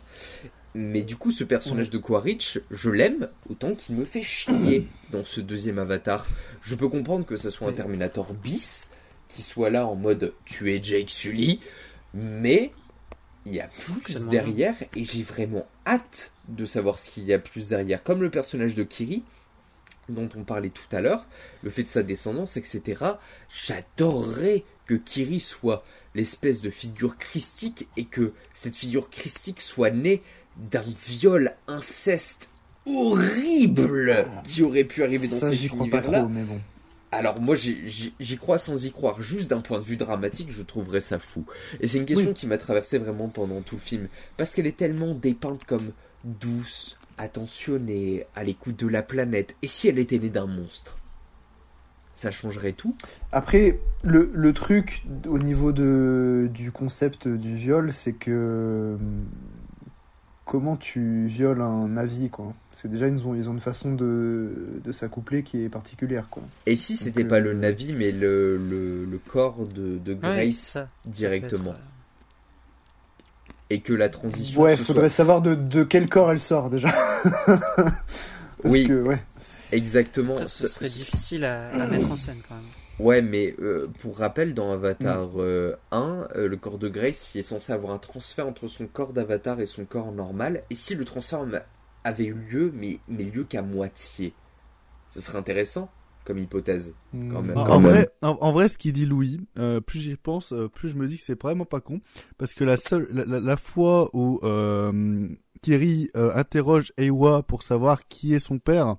Mais du coup, ce personnage de Quaritch, je l'aime autant qu'il me fait chier dans ce deuxième Avatar. Je peux comprendre que ça soit un Terminator bis, qui soit là en mode tu es Jake Sully, mais il y a plus derrière et j'ai vraiment hâte de savoir ce qu'il y a plus derrière. Comme le personnage de Kiri, dont on parlait tout à l'heure, le fait de sa descendance, etc. J'adorerais que Kiri soit l'espèce de figure christique et que cette figure christique soit née d'un viol inceste horrible qui aurait pu arriver dans Ça, univers-là. bon. Alors moi j'y- crois sans y croire, juste d'un point de vue dramatique je trouverais ça fou. Et c'est une question Oui. qui m'a traversé vraiment pendant tout le film, parce qu'elle est tellement dépeinte comme douce, attentionnée, à l'écoute de la planète, et si elle était née d'un monstre? Ça changerait tout. Après, le, le truc au niveau de, du concept du viol, c'est que hum, comment tu violes un avis, quoi. Parce que déjà, ils ont, ils ont une façon de, de s'accoupler qui est particulière, quoi. Et si c'était Donc, pas euh, le Navi, mais le, le, le corps de, de Grace ça directement Et que la transition... Ouais, faudrait soit- savoir de, de quel corps elle sort, déjà. (laughs) Parce Oui. que, ouais. Exactement. Après, ce serait difficile à, à mettre en scène quand même. Ouais, mais euh, pour rappel, dans Avatar euh, 1, euh, le corps de Grace il est censé avoir un transfert entre son corps d'Avatar et son corps normal. Et si le transfert avait eu lieu, mais, mais lieu qu'à moitié, ce serait intéressant comme hypothèse. Quand même. En, quand en même. vrai, en, en vrai, ce qu'il dit Louis, euh, plus j'y pense, euh, plus je me dis que c'est vraiment pas con, parce que la seule, la, la- la fois où euh, Kiri euh, interroge Ewa pour savoir qui est son père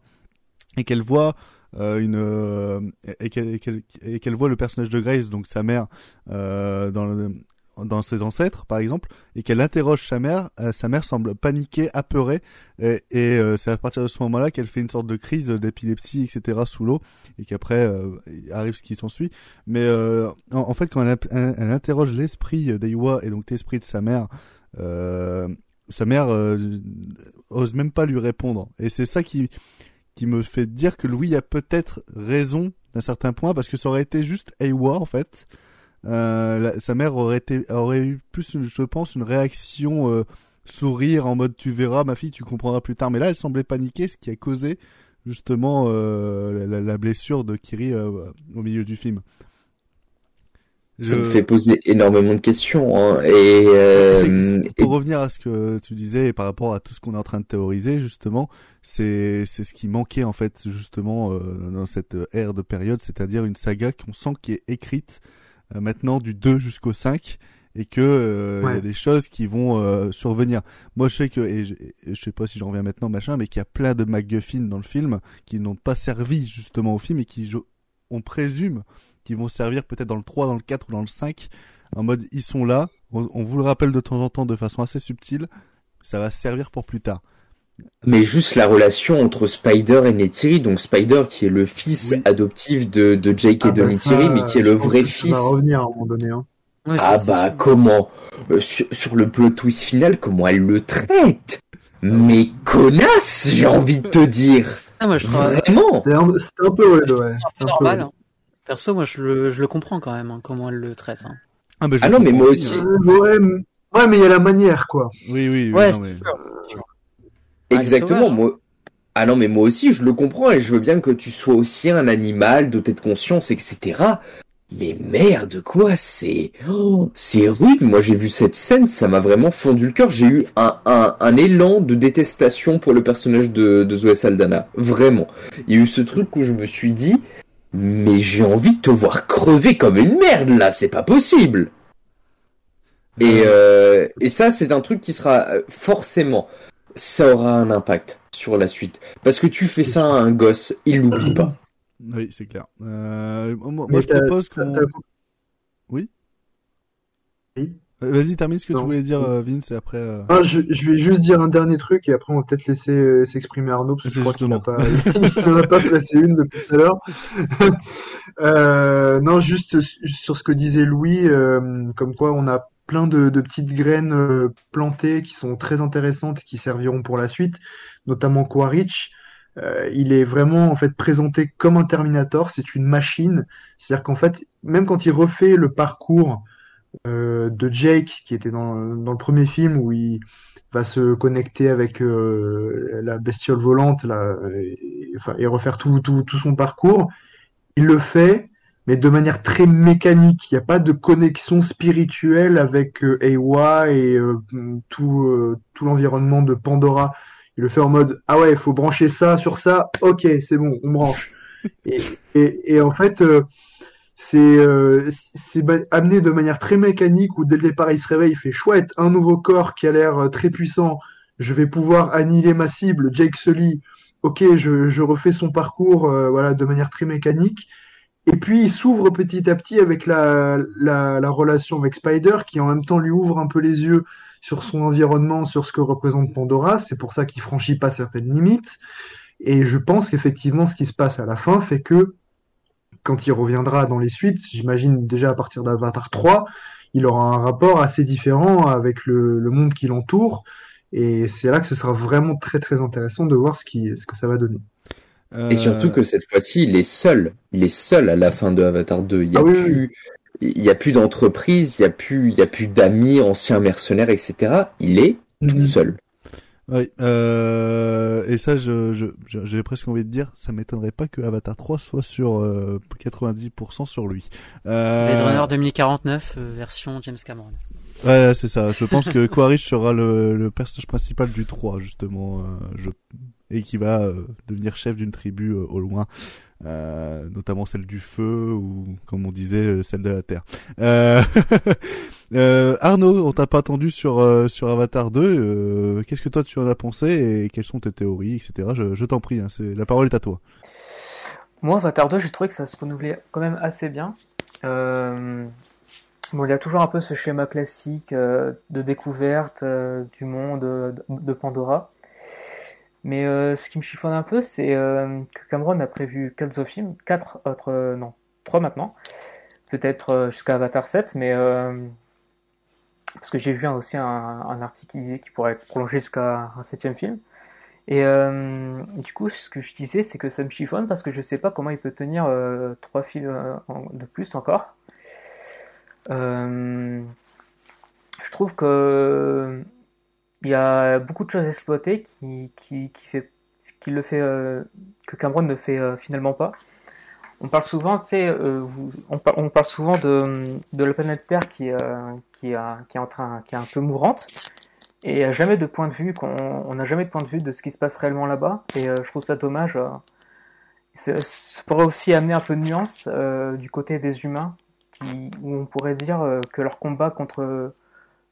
et qu'elle voit une euh, et qu'elle qu'elle voit le personnage de Grace, donc sa mère, euh, dans le- dans ses ancêtres, par exemple, et qu'elle interroge sa mère, euh, sa mère semble paniquée, apeurée, et, et, euh, c'est à partir de ce moment-là qu'elle fait une sorte de crise d'épilepsie, etc., sous l'eau, et qu'après euh, arrive ce qui s'ensuit. Mais euh, en, en fait, quand elle, elle- interroge l'esprit d'Eiwa et donc l'esprit de sa mère, euh, sa mère euh, ose même pas lui répondre. Et c'est ça qui qui me fait dire que Louis a peut-être raison d'un certain point parce que ça aurait été juste Eiwa en fait. Euh, sa mère aurait été aurait eu plus, je pense, une réaction euh, sourire en mode tu verras ma fille, tu comprendras plus tard. Mais là, elle semblait paniquer, ce qui a causé justement euh, la, la blessure de Kiri euh, au milieu du film. Ça me fait poser énormément de questions. hein, Et, euh, pour revenir à ce que tu disais et par rapport à tout ce qu'on est en train de théoriser justement, c'est c'est ce qui manquait en fait justement euh, dans cette ère de période, c'est-à-dire une saga qu'on sent qui est écrite euh, maintenant du 2 jusqu'au 5 et que euh, il y a des choses qui vont euh, survenir. Moi je sais que et je, et je sais pas si j'en reviens maintenant machin, mais qu'il y a plein de MacGuffin dans le film qui n'ont pas servi justement au film et qui je- on présume qui vont servir peut-être dans le 3, dans le 4 ou dans le 5 en mode ils sont là, on, on vous le rappelle de temps en temps de façon assez subtile, ça va servir pour plus tard. Mais juste la relation entre Spider et Neytiri, donc Spider qui est le fils Oui. adoptif de, de Jake et Ah de bah Neytiri, mais qui est le vrai que ça fils. va revenir à un moment donné. Hein. Ouais, Ah bah comment Euh, sur, sur le plot twist final, comment elle le traite Mais connasse, j'ai envie de te dire. Ah, moi je trouve Vraiment C'était un, peu ouais, ouais. c'est peu normal. hein. Perso, moi je le, je le comprends quand même, hein, comment elle le traite. hein. Ah, mais je Ah non, mais moi aussi. hein. Ouais, mais il y a la manière, quoi. Oui, oui, oui. Ouais, non, c'est mais- sûr. Ah, Exactement, sauvage, moi. Ah non, mais moi aussi, je le comprends et je veux bien que tu sois aussi un animal doté de conscience, etc. Mais merde, quoi, c'est, oh, c'est rude. Moi, j'ai vu cette scène, ça m'a vraiment fondu le cœur. J'ai eu un, un, un élan de détestation pour le personnage de, de Zoé Saldana. Vraiment. Il y a eu ce truc où je me suis dit, mais j'ai envie de te voir crever comme une merde, là, c'est pas possible. Et, euh, et ça, c'est un truc qui sera euh, forcément, ça aura un impact sur la suite. Parce que tu fais ça à un gosse, il l'oublie pas. Oui, c'est clair. Euh, moi, je propose qu'on. t'as- Oui? Oui. Euh, Vas-y, termine ce que Non. tu voulais dire, euh, Vince, et après. euh, Ah, je, je vais juste dire un dernier truc et après on va peut-être laisser euh, s'exprimer Arnaud parce que je crois qu'il justement. pas, (laughs) n'en a pas placé une depuis tout à l'heure. (laughs) euh, non, juste sur ce que disait Louis, euh, comme quoi on a plein de, de petites graines euh, plantées qui sont très intéressantes et qui serviront pour la suite, notamment Quaritch. Euh, il est vraiment en fait présenté comme un Terminator, c'est une machine. C'est-à-dire qu'en fait, même quand il refait le parcours de Jake qui était dans, dans le premier film où il va se connecter avec euh, la bestiole volante là, et, refaire tout, tout, tout son parcours. Il le fait, mais de manière très mécanique. Il n'y a pas de connexion spirituelle avec euh, Ewa et euh, tout, euh, tout l'environnement de Pandora. Il le fait en mode ah ouais, il faut brancher ça sur ça. Ok, c'est bon, on branche. (laughs) et, et, et en fait, euh, c'est euh, amené de manière très mécanique où dès le départ il se réveille, il fait chouette, un nouveau corps qui a l'air euh, très puissant. Je vais pouvoir annihiler ma cible, Jake Sully. Ok, je, je refais son parcours, euh, voilà, de manière très mécanique. Et puis il s'ouvre petit à petit avec la, la, la relation avec Spider, qui en même temps lui ouvre un peu les yeux sur son environnement, sur ce que représente Pandora. C'est pour ça qu'il franchit pas certaines limites. Et je pense qu'effectivement, ce qui se passe à la fin fait que quand il reviendra dans les suites, j'imagine déjà à partir d'Avatar 3, il aura un rapport assez différent avec le, le monde qui l'entoure. Et c'est là que ce sera vraiment très très intéressant de voir ce, qui, ce que ça va donner. Et surtout que cette fois-ci, il est seul. Il est seul à la fin de Avatar 2. Il y a Ah oui, plus, il y a plus d'entreprise, il y a plus, il y a plus d'amis, anciens mercenaires, etc. Il est tout seul. Oui, euh, et ça, je, je, j'ai presque envie de dire, ça m'étonnerait pas que Avatar 3 soit sur euh, 90% sur lui. Euh, Blade Runner 2049, euh, version James Cameron. Ouais, c'est ça. Je pense que Quaritch sera le, le personnage principal du 3, justement, euh, je... et qui va euh, devenir chef d'une tribu au loin, euh, notamment celle du feu ou, comme on disait, celle de la terre. (laughs) Euh... Arnaud, on t'a pas attendu sur euh, sur Avatar 2. euh, Qu'est-ce que toi tu en as pensé et quelles sont tes théories, etc. Je, t'en prie, hein, la parole est à toi. Moi, Avatar 2, j'ai trouvé que ça se renouvelait quand même assez bien. Bon, il y a toujours un peu ce schéma classique de découverte du monde de Pandora. Mais ce qui me chiffonne un peu, c'est que Cameron a prévu 4 autres films, 4 autres, non, 3 maintenant, peut-être jusqu'à Avatar 7, mais parce que j'ai vu aussi un, article qui disait qu'il pourrait être prolongé jusqu'à un septième film. Et euh, du coup, ce que je disais, c'est que ça me chiffonne parce que je sais pas comment il peut tenir euh, trois films euh, de plus encore. Je trouve que il y a beaucoup de choses à exploiter qui, qui, qui fait, qui le fait, que Cameron ne fait finalement pas. On parle souvent, tu sais, euh, on, par- on parle souvent de, la planète Terre qui, euh, qui, est un peu mourante. Et jamais de point de vue, on n'a jamais de point de vue de ce qui se passe réellement là-bas. Et euh, je trouve ça dommage. ça pourrait aussi amener un peu de nuance du côté des humains, qui, où on pourrait dire que leur combat contre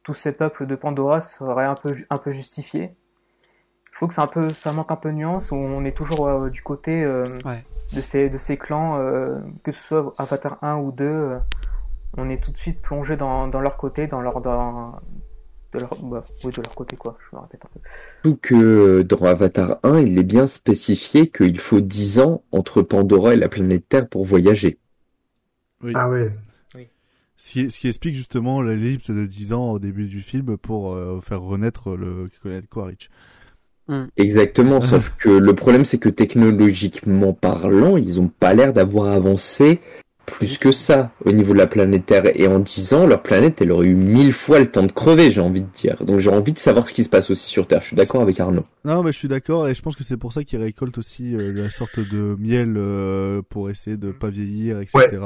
tous ces peuples de Pandora serait un peu justifié. Trouve que c'est un peu, ça manque un peu de nuance, où on est toujours euh, du côté euh, Ouais. de, ces, de ces clans, euh, que ce soit Avatar 1 ou 2, euh, on est tout de suite plongé dans, dans leur côté, dans leur, dans, de leur, bah, oui, de leur côté quoi, je me répète un peu. Surtout que dans Avatar 1, il est bien spécifié qu'il faut 10 ans entre Pandora et la planète Terre pour voyager. Oui. Ah ouais. Ce qui, ce qui explique justement l'ellipse de 10 ans au début du film pour euh, faire renaître le connaître Quaritch. Exactement, (laughs) sauf que le problème c'est que technologiquement parlant, ils ont pas l'air d'avoir avancé plus que ça au niveau de la planète Terre. Et en 10 ans, leur planète, elle aurait eu mille fois le temps de crever, j'ai envie de dire. Donc j'ai envie de savoir ce qui se passe aussi sur Terre. Je suis d'accord avec Arnaud. Non, mais je suis d'accord et je pense que c'est pour ça qu'ils récoltent aussi euh, la sorte de miel euh, pour essayer de pas vieillir, etc.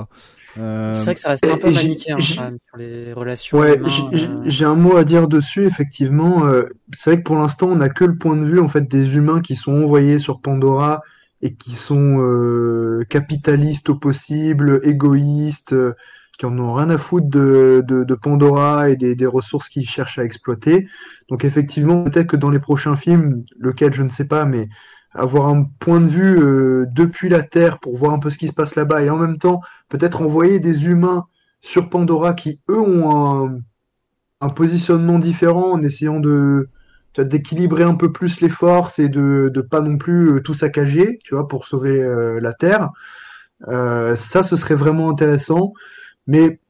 Euh, C'est vrai que ça reste un peu manichéen même sur les relations Ouais, j'ai- euh, un mot à dire dessus, effectivement. euh, c'est vrai que pour l'instant, on n'a que le point de vue en fait des humains qui sont envoyés sur Pandora et qui sont euh, capitalistes au possible, égoïstes, qui en ont rien à foutre de, de, de Pandora et des, des ressources qu'ils cherchent à exploiter. Donc effectivement, peut-être que dans les prochains films, lequel je ne sais pas, mais avoir un point de vue euh, depuis la Terre pour voir un peu ce qui se passe là-bas et en même temps peut-être envoyer des humains sur Pandora qui eux ont un, positionnement différent en essayant de d'équilibrer un peu plus les forces et de de pas non plus euh, tout saccager, tu vois, pour sauver euh, la Terre. Ça, ce serait vraiment intéressant. Mais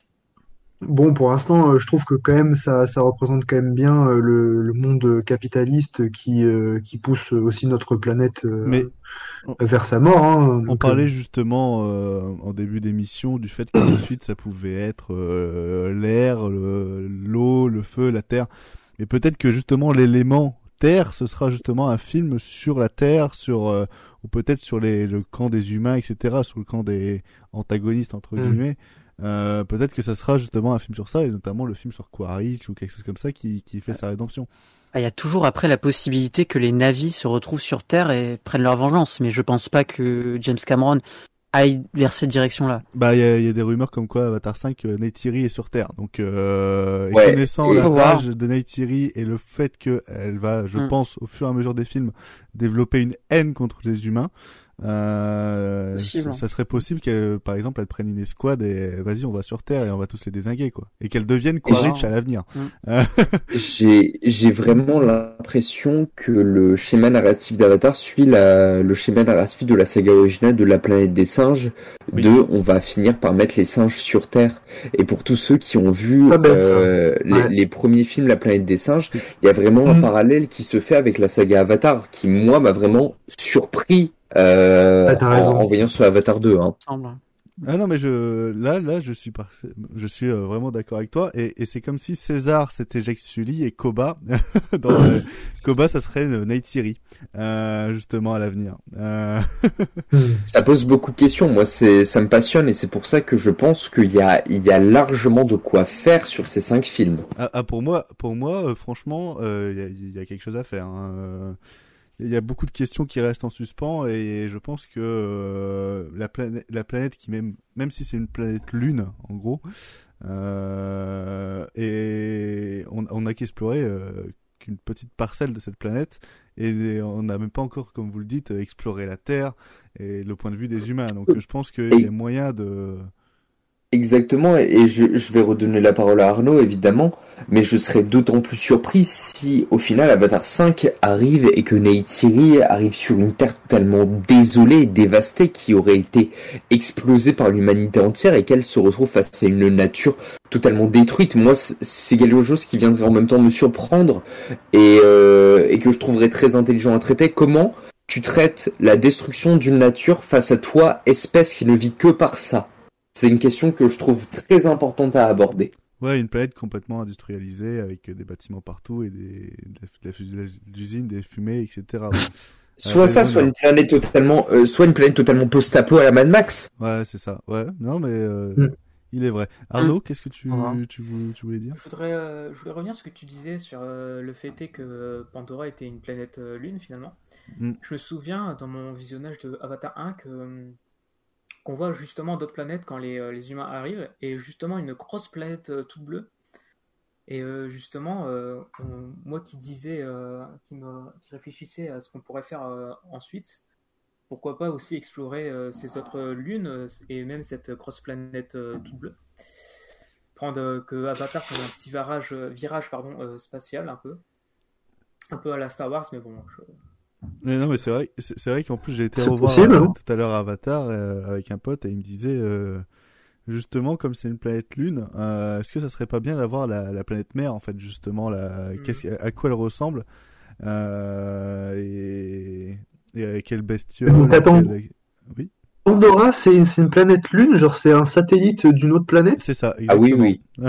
Bon, pour l'instant, euh, je trouve que quand même ça, ça représente quand même bien euh, le, le monde capitaliste qui, euh, qui pousse aussi notre planète euh, Mais vers sa mort. Hein. On Donc, parlait justement euh, en début d'émission du fait que la (coughs) suite ça pouvait être l'air, le- l'eau, le feu, la terre. Mais peut-être que justement l'élément terre, ce sera justement un film sur la terre, sur euh, ou peut-être sur les, le camp des humains, etc., sur le camp des antagonistes entre Mm. guillemets. Euh, peut-être que ça sera justement un film sur ça et notamment le film sur Quaritch ou quelque chose comme ça qui, qui fait sa rédemption. Ah, Il y a toujours après la possibilité que les navis se retrouvent sur Terre et prennent leur vengeance, mais je pense pas que James Cameron aille vers cette direction-là. Bah, il y a, il y a des rumeurs comme quoi Avatar 5, euh, Neytiri est sur Terre. Donc, euh, et connaissant Et- la rage de Neytiri et le fait qu'elle va, je Mm. pense, au fur et à mesure des films, développer une haine contre les humains, euh, Possible. ça serait possible qu'elle, par exemple, elle prenne une escouade et vas-y, on va sur Terre et on va tous les désinguer, quoi. Et qu'elle devienne Quaritch à l'avenir. Mm. Euh, (laughs) J'ai j'ai vraiment l'impression que le schéma narratif d'Avatar suit la, le schéma narratif de la saga originale de la planète des singes. Oui. De, on va finir par mettre les singes sur Terre. Et pour tous ceux qui ont vu bête, ça. euh, les, Ouais. les premiers films La planète des singes, il y a vraiment un Mm. parallèle qui se fait avec la saga Avatar, qui moi m'a vraiment surpris euh, Ah, t'as en, raison. en voyant sur Avatar 2. Hein. Ah non mais je là là je suis par... je suis euh, vraiment d'accord avec toi et, et c'est comme si César c'était Jacques Sully et Koba (laughs) dans le- Koba ça serait euh, Neytiri euh, justement à l'avenir. Euh... (laughs) Ça pose beaucoup de questions. Moi, c'est, ça me passionne et c'est pour ça que je pense qu'il y a, il y a largement de quoi faire sur ces cinq films. ah, ah, pour moi pour moi euh, franchement euh, il y, a, il y a quelque chose à faire. hein. Il y a beaucoup de questions qui restent en suspens et je pense que euh, la planète la planète qui même même si c'est une planète lune en gros euh, et on on n'a qu'exploré euh, qu'une petite parcelle de cette planète et on n'a même pas encore, comme vous le dites, exploré la Terre et le point de vue des humains. Donc je pense qu'il y a moyen de... Exactement, et je, vais redonner la parole à Arnaud, évidemment, mais je serais d'autant plus surpris si, au final, Avatar 5 arrive et que Neytiri arrive sur une Terre totalement désolée et dévastée qui aurait été explosée par l'humanité entière et qu'elle se retrouve face à une nature totalement détruite. Moi, c'est quelque chose qui viendrait en même temps me surprendre euh, et que je trouverais très intelligent à traiter. Comment tu traites la destruction d'une nature face à toi, espèce qui ne vit que par ça? C'est une question que je trouve très importante à aborder. Ouais, une planète complètement industrialisée avec des bâtiments partout et des, de l'usine, des fumées, etc. (laughs) Soit Euh, ça, soit une planète totalement, euh, soit une planète totalement post-apo à la Mad Max. Ouais, c'est ça. Ouais, non, mais euh, Mm. il est vrai. Arnaud, qu'est-ce que tu, tu, vou- tu voulais dire? Je voudrais, euh, je voulais revenir sur ce que tu disais sur euh, le fait que Pandora était une planète euh, lune finalement. Mm. Je me souviens dans mon visionnage de Avatar 1 que euh, qu'on voit justement d'autres planètes quand les, euh, les humains arrivent et justement une grosse planète euh, toute bleue. Et euh, justement, moi qui disais, qui, me, qui réfléchissais à ce qu'on pourrait faire ensuite, pourquoi pas aussi explorer ces autres lunes et même cette grosse planète toute bleue prendre que Avatar prenne un petit virage, virage pardon, spatial un peu. Un peu à la Star Wars, mais bon. je- Mais non, mais c'est vrai, c'est c'est vrai qu'en plus j'ai été C'est revoir possible, euh, hein. tout à l'heure Avatar euh, avec un pote et il me disait euh, justement comme c'est une planète lune, euh, est-ce que ça serait pas bien d'avoir la, la planète mère en fait justement la, qu'est-ce que- à quoi elle ressemble euh, et, et à quelle bestiole Donc, attends. quelle- Oui, Pandora, c'est c'est une planète lune, genre c'est un satellite d'une autre planète? c'est ça. Ah oui, exactement. oui. (laughs)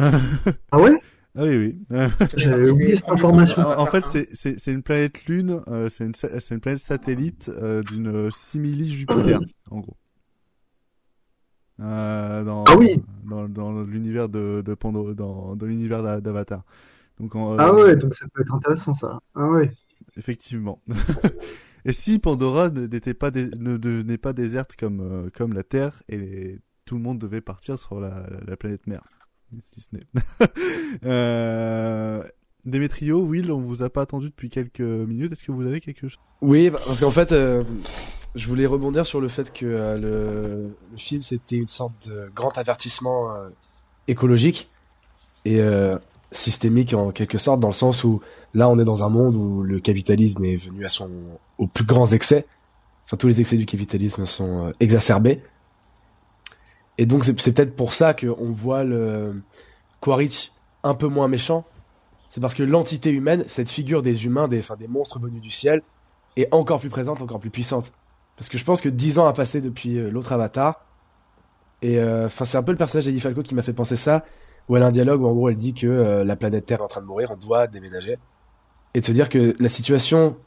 Ah ouais? Ah oui, oui. (laughs) J'avais oublié cette information. En, en fait, 1. c'est- une planète lune, euh, c'est une, une planète satellite euh, d'une simili Jupiter, (coughs) en gros. Euh, dans, Ah oui. dans, dans l'univers de, de Pando, dans, dans l'univers d'A- d'Avatar. Donc, en- Ah euh, ouais, donc ça peut être intéressant ça. Ah ouais. effectivement. (laughs) et si Pandora ne- n'était pas dé- ne devenait pas déserte comme euh, comme la Terre et les- tout le monde devait partir sur la, la, la planète mère, si ce (laughs) euh, Will, on vous a pas attendu depuis quelques minutes. Est-ce que vous avez quelque chose Oui, parce qu'en fait, euh, je voulais rebondir sur le fait que euh, le, film c'était une sorte de grand avertissement écologique et systémique en quelque sorte, dans le sens où là on est dans un monde où le capitalisme est venu à son aux plus grands excès. Enfin, tous les excès du capitalisme sont exacerbés. Et donc c'est peut-être pour ça qu'on voit le Quaritch un peu moins méchant, c'est parce que l'entité humaine, cette figure des humains, des monstres venus du ciel, est encore plus présente, encore plus puissante. Parce que je pense que 10 ans a passé depuis euh, l'autre Avatar. Et euh, enfin, c'est un peu le personnage d'Eddie Falco qui m'a fait penser ça, où elle a un dialogue où en gros elle dit que euh, la planète Terre est en train de mourir, on doit déménager. Et de se dire que la situation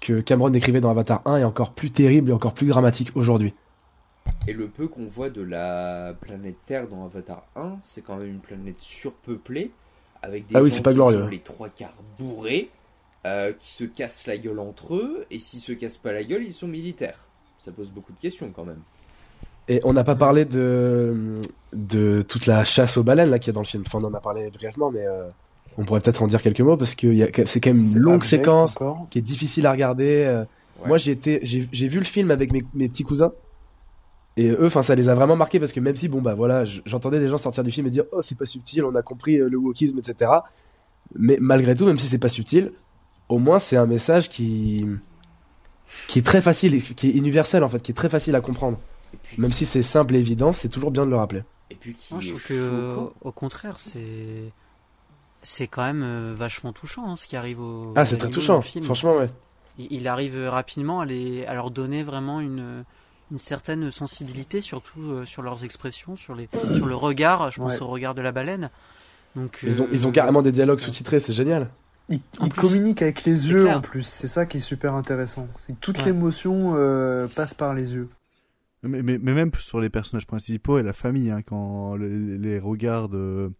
que Cameron décrivait dans Avatar 1 est encore plus terrible et encore plus dramatique aujourd'hui. Et le peu qu'on voit de la planète Terre dans Avatar 1, c'est quand même une planète surpeuplée, avec des Ah oui, gens c'est pas qui glorieux. sont les trois quarts bourrés, euh, qui se cassent la gueule entre eux, et s'ils se cassent pas la gueule, ils sont militaires. Ça pose beaucoup de questions quand même. Et on n'a pas parlé de, de toute la chasse aux baleines là qu'il y a dans le film. Enfin, on en a parlé brièvement, mais euh, on pourrait peut-être en dire quelques mots parce que c'est quand même une longue séquence encore. qui est difficile à regarder. euh. Ouais. Moi, j'ai été, j'ai j'ai vu le film avec mes, mes petits cousins. Et eux, enfin, ça les a vraiment marqués parce que même si, bon, bah voilà, j'entendais des gens sortir du film et dire, oh, c'est pas subtil, on a compris euh, le wokisme, etc. Mais malgré tout, même si c'est pas subtil, au moins c'est un message qui, qui est très facile, qui est universel en fait, qui est très facile à comprendre. Puis, Même si c'est simple et évident, c'est toujours bien de le rappeler. et puis qui Moi, je trouve que, au contraire, c'est c'est quand même euh, vachement touchant hein, ce qui arrive au. Ah, c'est très touchant, film. franchement, ouais. Il, il arrive rapidement à, les, à leur donner vraiment une, une certaine sensibilité, surtout euh, sur leurs expressions, sur, les, sur le regard. Je pense Ouais. au regard de la baleine. Donc, Ils ont, euh, ils ont carrément des dialogues sous-titrés, c'est génial. Il, En il plus, communique avec les yeux clair. en plus, c'est ça qui est super intéressant. C'est que toute Ouais. l'émotion euh, passe par les yeux. Mais, mais, mais même sur les personnages principaux et la famille, hein, quand les, les regards, de-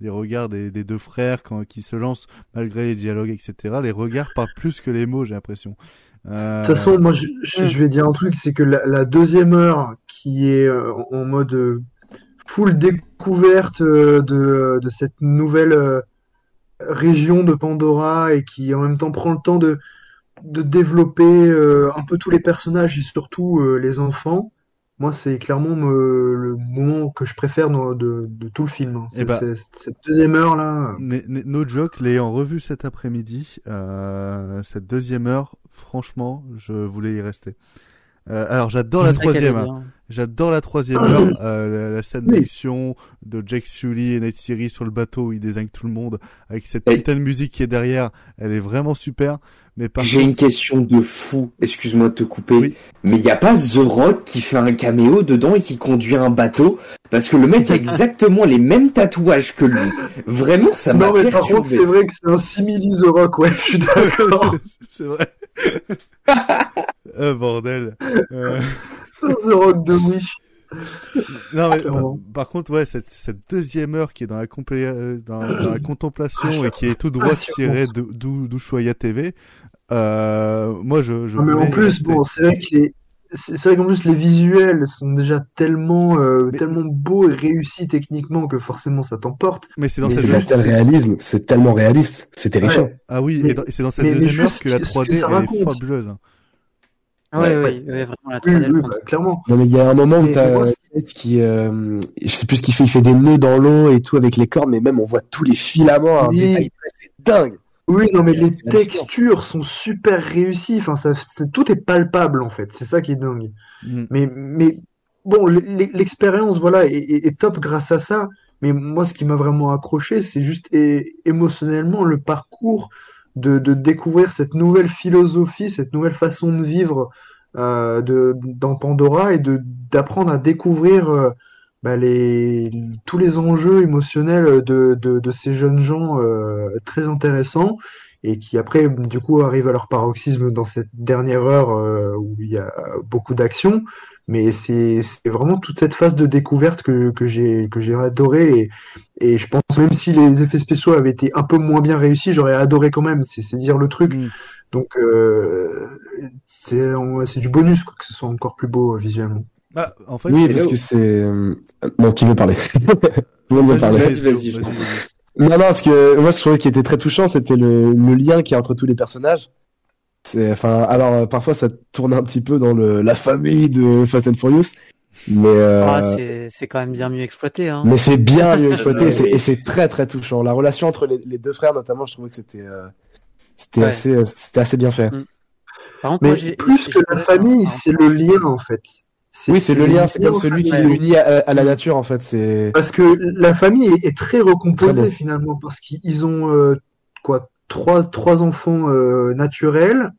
les regards des, des deux frères, quand qui se lancent malgré les dialogues, etc. Les regards parlent plus que les mots, j'ai l'impression. Euh, De toute façon, moi, je, je- je vais dire un truc, c'est que la, la deuxième heure qui est euh, en mode euh, full découverte de, de cette nouvelle région de Pandora et qui en même temps prend le temps de, de développer un peu tous les personnages et surtout les enfants, moi, c'est clairement me- le moment que je préfère de, de tout le film. C'est- cette deuxième heure là. No joke, l'ayant revu cet après-midi, euh, cette deuxième heure, franchement, je voulais y rester. Euh, alors j'adore la (laughs) troisième, hein. j'adore la troisième heure, euh, la, la scène Oui. d'action de Jake Sully et Nate Siri sur le bateau où ils désignent tout le monde avec cette Et- putain de musique qui est derrière, elle est vraiment super. Mais J'ai contre, une question de fou, excuse-moi de te couper, Oui. mais il n'y a pas The Rock qui fait un caméo dedans et qui conduit un bateau? Parce que le mec a (laughs) exactement les mêmes tatouages que lui. Vraiment, ça m'a Non, mais par contre, c'est vrai que c'est un simili The Rock, ouais, je suis d'accord. (laughs) c'est vrai. (laughs) euh, bordel. Euh, C'est un The Rock de Wish. Non mais bah, par contre ouais cette, cette deuxième heure qui est dans la complé- euh, dans, dans la contemplation et qui est tout droit tirée d'Ushuaïa TV euh, moi je, je Non, mais en plus, rester. bon, c'est vrai que les, c'est vrai qu'en plus les visuels sont déjà tellement, euh, tellement beaux et réussis techniquement que forcément ça t'emporte. mais c'est dans Mais cette c'est tel réalisme, c'est tellement réaliste, c'est terrifiant. Ouais. ah oui Mais- et c'est dans cette mais- mais deuxième heure que la ce que 3D ça elle est fabuleuse Ouais, Ouais, ouais, ouais. ouais, vraiment, la Oui, 3D, elle oui, prend- bah, clairement. Non mais il y a un moment où t'as moi, euh, qui, euh, je sais plus ce qu'il fait, il fait des nœuds dans l'eau et tout avec les cordes, mais même on voit tous les filaments un détail c'est dingue. Oui, non, mais les textures sont super réussies. Enfin, ça, tout est palpable en fait. C'est ça qui est dingue. Mm. Mais, mais bon, l'expérience, voilà, est, est- est top grâce à ça. Mais moi, ce qui m'a vraiment accroché, c'est juste émotionnellement le parcours de, de découvrir cette nouvelle philosophie, cette nouvelle façon de vivre euh, de, dans Pandora et d'apprendre à découvrir euh, bah, les, tous les enjeux émotionnels de, de, ces jeunes gens euh, très intéressants et qui après du coup arrivent à leur paroxysme dans cette dernière heure où il y a beaucoup d'action mais c'est c'est vraiment toute cette phase de découverte que, que j'ai que j'ai adoré et, et je pense même si les effets spéciaux avaient été un peu moins bien réussis j'aurais adoré quand même c'est c'est dire le truc Mm. donc euh, c'est c'est du bonus quoi, que ce soit encore plus beau euh, visuellement Bah, en fait Oui, parce que c'est euh, bon, qui veut parler? (laughs) Tout le monde où- veut parler. vas-y, Vas-y, vas-y, (laughs) je vas-y, t'en vas-y. Non, non, parce que moi, je trouvais qui était très touchant, c'était le, le lien qu'il y a entre tous les personnages. C'est, enfin, alors euh, parfois ça tourne un petit peu dans le la famille de Fast and Furious, mais euh, Ah, c'est quand même bien mieux exploité. Hein. mais c'est bien mieux (laughs) exploité et c'est- très très touchant. La relation entre les, les deux frères, notamment, je trouvais que c'était euh, c'était Ouais. assez euh, c'était assez bien fait. Mm. Par contre, mais moi, plus que la famille c'est le lien en fait Oui, c'est le lien, c'est comme celui qui familial. l'unit à, à la nature, en fait. C'est. Parce que la famille est, est très recomposée Très bon. finalement, parce qu'ils ont euh, quoi trois trois enfants euh, naturels.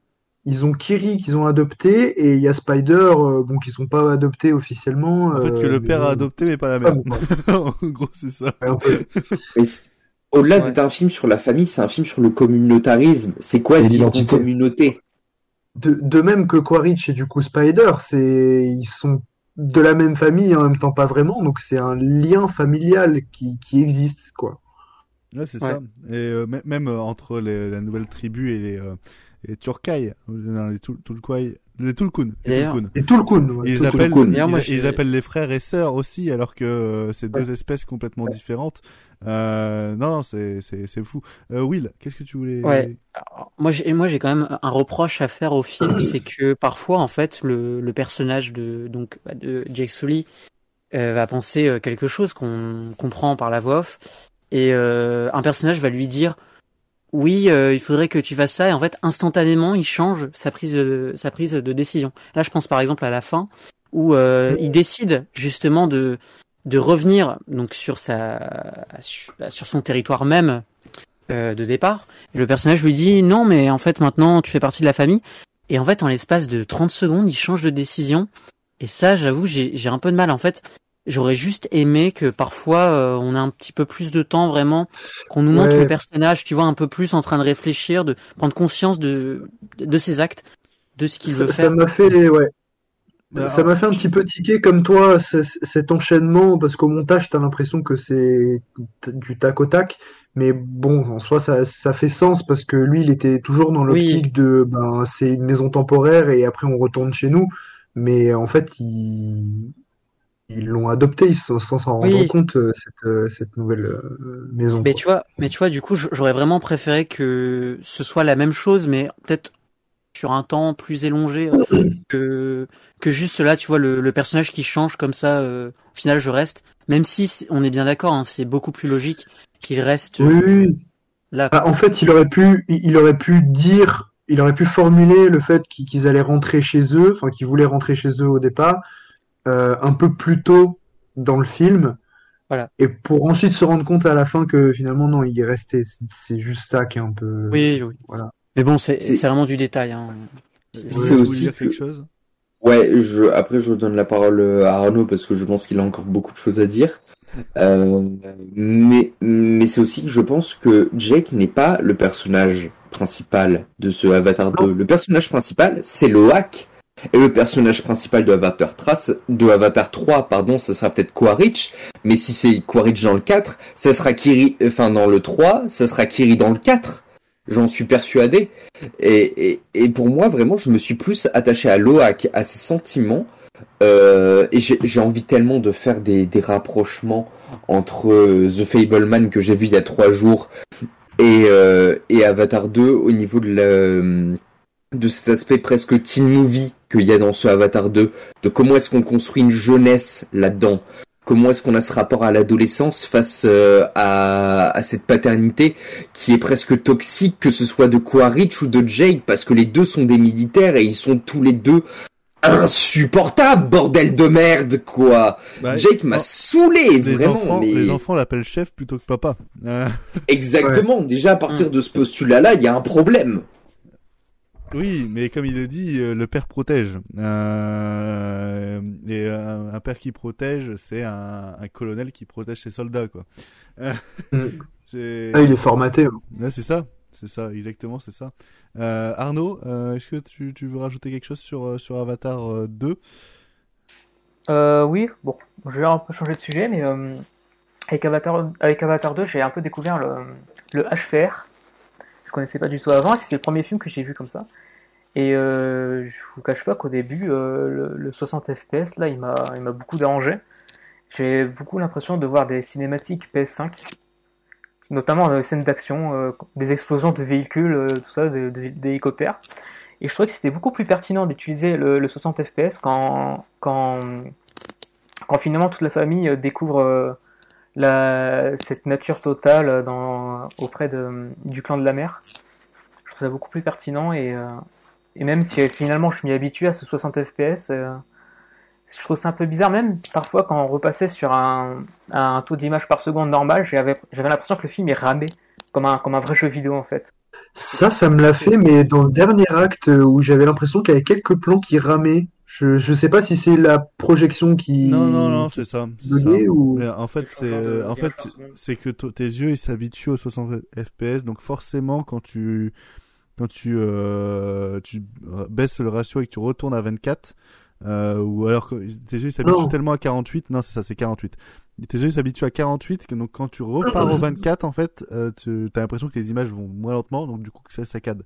Ils ont Kiri qu'ils ont adopté et il y a Spider, euh, bon qui sont pas adoptés officiellement. En fait, que euh, le mais père a bon. adopté, mais pas la mère. Ah, (laughs) en gros, c'est ça. Au-delà d'être un film sur la famille, c'est un film sur le communautarisme. C'est quoi l'identité. communauté? De, de même que Quaritch et du coup Spider, c'est ils sont de la même famille et en même temps pas vraiment, donc c'est un lien familial qui, qui existe quoi. Ouais, c'est Ouais. ça. Et euh, mê- même euh, entre les, la nouvelle tribu et les, les Turkai, non, les Tul- Tulkwai, les Tulkun. Et d'ailleurs- Tulkun. Et Tulkun, ouais, Ils, appellent, moi, ils, appellent les frères et sœurs aussi, alors que euh, c'est deux espèces complètement différentes. Euh, non, non, c'est, c'est, c'est fou. Euh, Will, qu'est-ce que tu voulais Ouais. Alors, moi, j'ai, moi, j'ai quand même un reproche à faire au film, (coughs) c'est que parfois, en fait, le, le personnage de, donc, de Jake Sully euh, va penser quelque chose qu'on comprend par la voix off, et euh, un personnage va lui dire, oui, euh, il faudrait que tu fasses ça, et en fait, instantanément, il change sa prise de, sa prise de décision. Là, je pense par exemple à la fin, où euh, il décide justement de de revenir donc sur sa sur, son territoire même euh, de départ. Et le personnage lui dit non, mais en fait maintenant tu fais partie de la famille. Et en fait, en l'espace de 30 secondes, il change de décision. Et ça, j'avoue, j'ai j'ai un peu de mal. En fait, j'aurais juste aimé que parfois euh, on ait un petit peu plus de temps vraiment, qu'on nous montre Ouais. le personnage, tu vois, un peu plus en train de réfléchir, de prendre conscience de de ses actes, de ce qu'il veut Ça ça faire. m'a fait, ouais. Bah, Ça m'a fait un petit peu tiquer comme toi, c- cet enchaînement, parce qu'au montage, t'as l'impression que c'est du tac au tac. Mais bon, en soi, ça, ça fait sens parce que lui, il était toujours dans l'optique de, ben, c'est une maison temporaire et après on retourne chez nous. Mais en fait, ils, ils l'ont adopté sans sans s'en rendre Oui. compte, euh, cette, euh, cette nouvelle euh, maison. Mais quoi. tu vois, mais tu vois, du coup, j'aurais vraiment préféré que ce soit la même chose, mais peut-être sur un temps plus élongé (clears throat) que que juste là, tu vois, le, le personnage qui change comme ça. euh, au final, je reste, même si on est bien d'accord, hein, c'est beaucoup plus logique qu'il reste Oui, oui. là. Ah, en fait, il aurait pu, il aurait pu dire, il aurait pu formuler le fait qu'ils allaient rentrer chez eux, enfin qu'ils voulaient rentrer chez eux au départ, euh, un peu plus tôt dans le film. Voilà. Et pour ensuite se rendre compte à la fin que finalement non, il est resté. C'est- juste ça qui est un peu. Oui, oui. Voilà. Mais bon, c'est vraiment du détail. Hein. C'est aussi dire que- quelque chose? Ouais, je, après je donne la parole euh, à Arnaud parce que je pense qu'il a encore beaucoup de choses à dire. Euh, mais mais c'est aussi que je pense que Jake n'est pas le personnage principal de ce Avatar 2. Le personnage principal, c'est Loak. Et le personnage principal de Avatar 3, de Avatar 3, pardon, ça sera peut-être Quaritch. Mais si c'est Quaritch dans le 4, ça sera Kiri, enfin dans le 3, ça sera Kiri dans le 4. J'en suis persuadé. Et, pour moi, vraiment, je me suis plus attaché à Loak, à ses sentiments. Euh, et j'ai envie tellement de faire des, rapprochements entre euh, The Fableman que j'ai vu il y a trois jours et, euh, Avatar 2 au niveau de, la, de cet aspect presque teen movie qu'il y a dans ce Avatar 2, de comment est-ce qu'on construit une jeunesse là-dedans, comment est-ce qu'on a ce rapport à l'adolescence face euh, à, à cette paternité qui est presque toxique, que ce soit de Quaritch ou de Jake, parce que les deux sont des militaires et ils sont tous les deux insupportables, bordel de merde, quoi. Bah, Jake m'a oh, saoulé, les vraiment. enfants, mais... les enfants l'appellent chef plutôt que papa. Euh, Exactement. Déjà, à Mm. partir de ce postulat-là, il y a un problème. Oui, mais comme il le dit, euh, le père protège. Euh, et un, un père qui protège, c'est un, un colonel qui protège ses soldats, quoi. Euh, Mm. (laughs) c'est... Ah, il est formaté. hein. Ouais, c'est ça, c'est ça, exactement, c'est ça. Euh, Arnaud, euh, est-ce que tu, tu veux rajouter quelque chose sur, euh, sur Avatar euh, 2 Euh, oui, bon, je vais un peu changer de sujet, mais euh, avec Avatar, avec Avatar 2, j'ai un peu découvert le, le HFR. Je connaissais pas du tout avant, c'était le premier film que j'ai vu comme ça. Et euh, je vous cache pas qu'au début, euh, le, le 60 FPS, là, il m'a, il m'a beaucoup dérangé. J'ai beaucoup l'impression de voir des cinématiques PS5, notamment dans les scènes d'action, euh, des explosions de véhicules, euh, tout ça, des, des- des hélicoptères. Et je trouvais que c'était beaucoup plus pertinent d'utiliser le, le 60 FPS quand, quand, quand finalement toute la famille euh, découvre euh, la, cette nature totale dans, auprès du clan de la mer. Je trouve ça beaucoup plus pertinent et, euh, et même si euh, finalement je m'y habitue à ce 60 FPS, euh, je trouve ça un peu bizarre même parfois quand on repassait sur un, un taux d'image par seconde normal, j'avais j'avais l'impression que le film est ramé comme un comme un vrai jeu vidéo en fait. Ça, ça me l'a fait, mais dans le dernier acte euh, où j'avais l'impression qu'il y avait quelques plans qui ramaient. Je, je sais pas si c'est la projection qui. Non, non, non, c'est ça. c'est ça. ou. Mais en fait, c'est en fait c'est que tes yeux ils s'habituent aux 60 FPS, donc forcément quand tu quand tu euh, tu baisses le ratio et que tu retournes à 24 euh, ou alors que tes yeux s'habituent tellement à 48, non c'est ça, c'est 48. Tes yeux s'habituent à 48, que donc quand tu repars au 24 en fait, euh, tu as l'impression que les images vont moins lentement, donc du coup que ça saccade.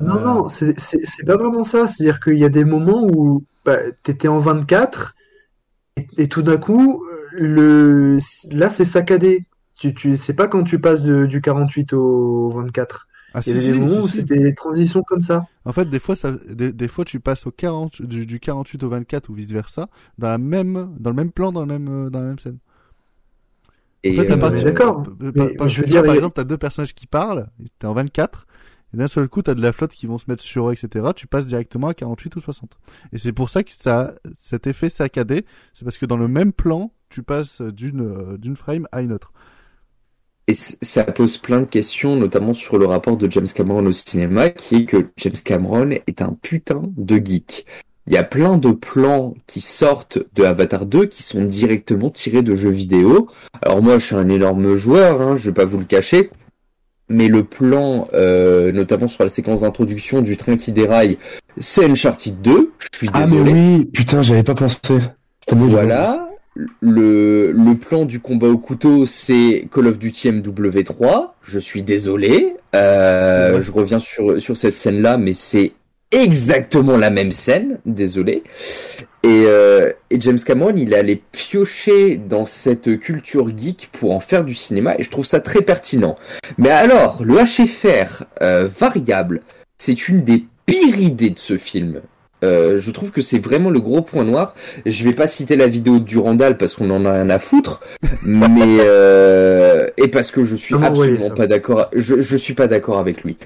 Non, Euh, non, c'est c'est- c'est pas vraiment ça. C'est-à-dire qu'il y a des moments où bah, t'étais en 24 et, et tout d'un coup, le, là c'est saccadé. Tu, tu, c'est pas quand tu passes de, du 48 au 24. Ah, Il y des moments où c'était des transitions comme ça. En fait, des fois, ça, des, des fois, tu passes au 40, du, du 48 au 24 ou vice versa, dans la même, dans le même plan, dans le même, euh, dans la même scène. Et, en fait, euh, d'accord. je veux dire, par exemple, t'as deux personnages qui parlent, t'es en 24, et d'un seul coup, t'as de la flotte qui vont se mettre sur eux, etc. Tu passes directement à 48 ou 60. Et c'est pour ça que ça, cet effet saccadé, c'est parce que dans le même plan, tu passes d'une, euh, d'une frame à une autre. Et ça pose plein de questions, notamment sur le rapport de James Cameron au cinéma, qui est que James Cameron est un putain de geek. Il y a plein de plans qui sortent de Avatar 2 qui sont directement tirés de jeux vidéo. Alors moi, je suis un énorme joueur, hein, je vais pas vous le cacher. Mais le plan, euh, notamment sur la séquence d'introduction du train qui déraille, c'est Uncharted 2. Je suis Ah, mais désolé. oui, putain, j'avais pas pensé. C'était mieux, j'avais pas pensé. Voilà. Le, le plan du combat au couteau, c'est Call of Duty MW3. Je suis désolé. Euh, je reviens sur, sur cette scène-là, mais c'est exactement la même scène. Désolé. Et, euh, et James Cameron, il est allé piocher dans cette culture geek pour en faire du cinéma, et je trouve ça très pertinent. Mais alors, le HFR euh, variable, c'est une des pires idées de ce film. Euh, je trouve que c'est vraiment le gros point noir. Je vais pas citer la vidéo de Durandal parce qu'on en a rien à foutre, (laughs) mais euh, et parce que je suis absolument pas d'accord. Je, je suis pas d'accord avec lui.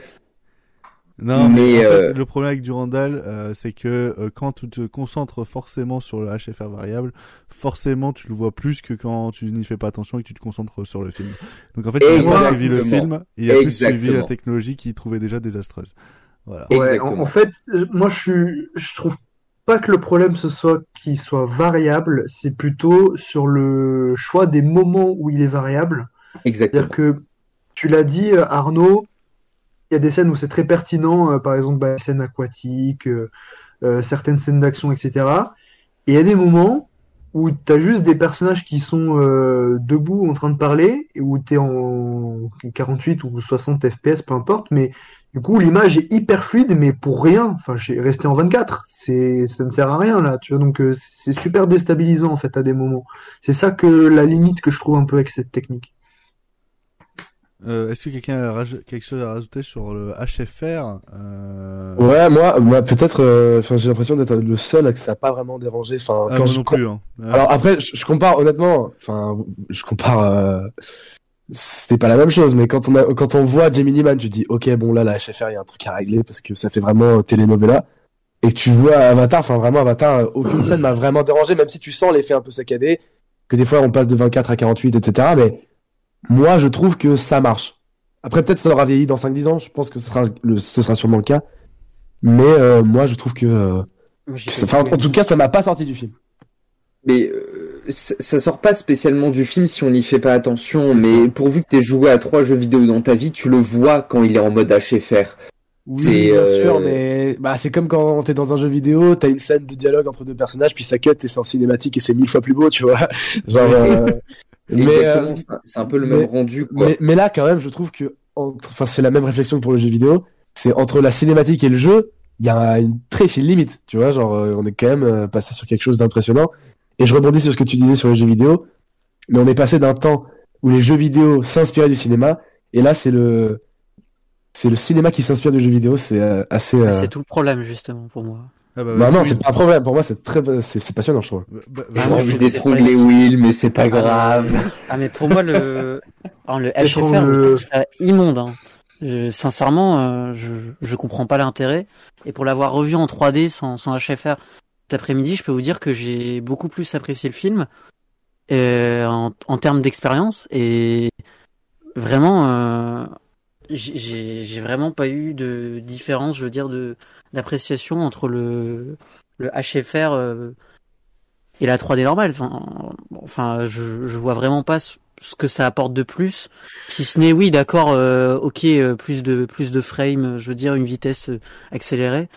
Non, mais, Mais, en fait, euh, le problème avec Durandal, euh, c'est que euh, quand tu te concentres forcément sur le HFR variable, forcément tu le vois plus que quand tu n'y fais pas attention et que tu te concentres sur le film. Donc en fait, il a pas suivi le film, il a plus suivi la technologie qu'il trouvait déjà désastreuse. Voilà. Ouais, en, fait, moi je suis, je trouve pas que le problème ce soit qu'il soit variable, c'est plutôt sur le choix des moments où il est variable. Exactement. C'est-à-dire que tu l'as dit, euh, Arnaud, il y a des scènes où c'est très pertinent, euh, par exemple bah, les scènes aquatiques, euh, euh, certaines scènes d'action, etc. Et il y a des moments où tu as juste des personnages qui sont euh, debout en train de parler, et où tu es en 48 ou 60 FPS, peu importe, mais du coup l'image est hyper fluide, mais pour rien. Enfin, j'ai resté en 24, c'est ça ne sert à rien là, tu vois. Donc euh, c'est super déstabilisant en fait à des moments. C'est ça que la limite que je trouve un peu avec cette technique. Euh, Est-ce que quelqu'un a raj- quelque chose à rajouter sur le HFR euh... Ouais, moi, moi peut-être, euh, enfin, j'ai l'impression d'être le seul à que ça n'a pas vraiment dérangé. Enfin, Ah, quand je non com- plus. Hein. Alors après, je, je compare honnêtement, enfin, je compare, euh, c'est pas la même chose, mais quand on a, quand on voit Gemini Man, tu dis, ok, bon là, la HFR, il y a un truc à régler parce que ça fait vraiment telenovela. Et que tu vois Avatar, enfin vraiment Avatar, euh, aucune scène m'a vraiment dérangé, même si tu sens l'effet un peu saccadé, que des fois on passe de 24 à 48, etc. Mais moi, je trouve que ça marche. Après, peut-être ça aura vieilli dans 5-10 ans, je pense que ce sera, le, ce sera sûrement le cas. Mais euh, moi, je trouve que, euh, que ça- enfin, en tout cas, ça m'a pas sorti du film. Mais euh, ça, sort pas spécialement du film si on n'y fait pas attention. Mais pourvu que t'aies joué à trois jeux vidéo dans ta vie, tu le vois quand il est en mode HFR. Oui, bien euh, sûr, mais bah, c'est comme quand t'es dans un jeu vidéo, t'as une scène de dialogue entre deux personnages, puis ça cut et c'est en cinématique et c'est mille fois plus beau, tu vois. (laughs) Genre, euh, (laughs) mais, Exactement, euh, c'est- un peu le même rendu. Quoi. mais, mais là, quand même, je trouve que, entre, enfin, c'est la même réflexion que pour le jeu vidéo. C'est entre la cinématique et le jeu, il y a une très fine limite, tu vois. Genre, euh, on est quand même euh, passé sur quelque chose d'impressionnant. Et je rebondis sur ce que tu disais sur les jeux vidéo, mais on est passé d'un temps où les jeux vidéo s'inspiraient du cinéma, et là, c'est le, c'est le cinéma qui s'inspire du jeu vidéo. C'est euh, assez. Euh, C'est tout le problème justement pour moi. Ah bah, bah non, c'est pas un problème. Pour moi, c'est très, c'est c'est passionnant, je trouve. Bah, Ah, J'ai moi, je envie c'est d'étrangler problématique. Will, mais c'est pas grave. (laughs) Ah mais pour moi le, alors, le (laughs) HFR, je le- trouve ça immonde. Hein. Je- sincèrement, euh, je je comprends pas l'intérêt. Et pour l'avoir revu en 3D sans sans HFR, après-midi, je peux vous dire que j'ai beaucoup plus apprécié le film euh, en, en termes d'expérience et vraiment, euh, j'ai vraiment pas eu de différence, je veux dire, de d'appréciation entre le le HFR euh, et la 3D normale. Enfin, enfin, je je vois vraiment pas ce, ce que ça apporte de plus, si ce n'est oui, d'accord, euh, ok, euh, plus de plus de frames, je veux dire une vitesse euh, accélérée.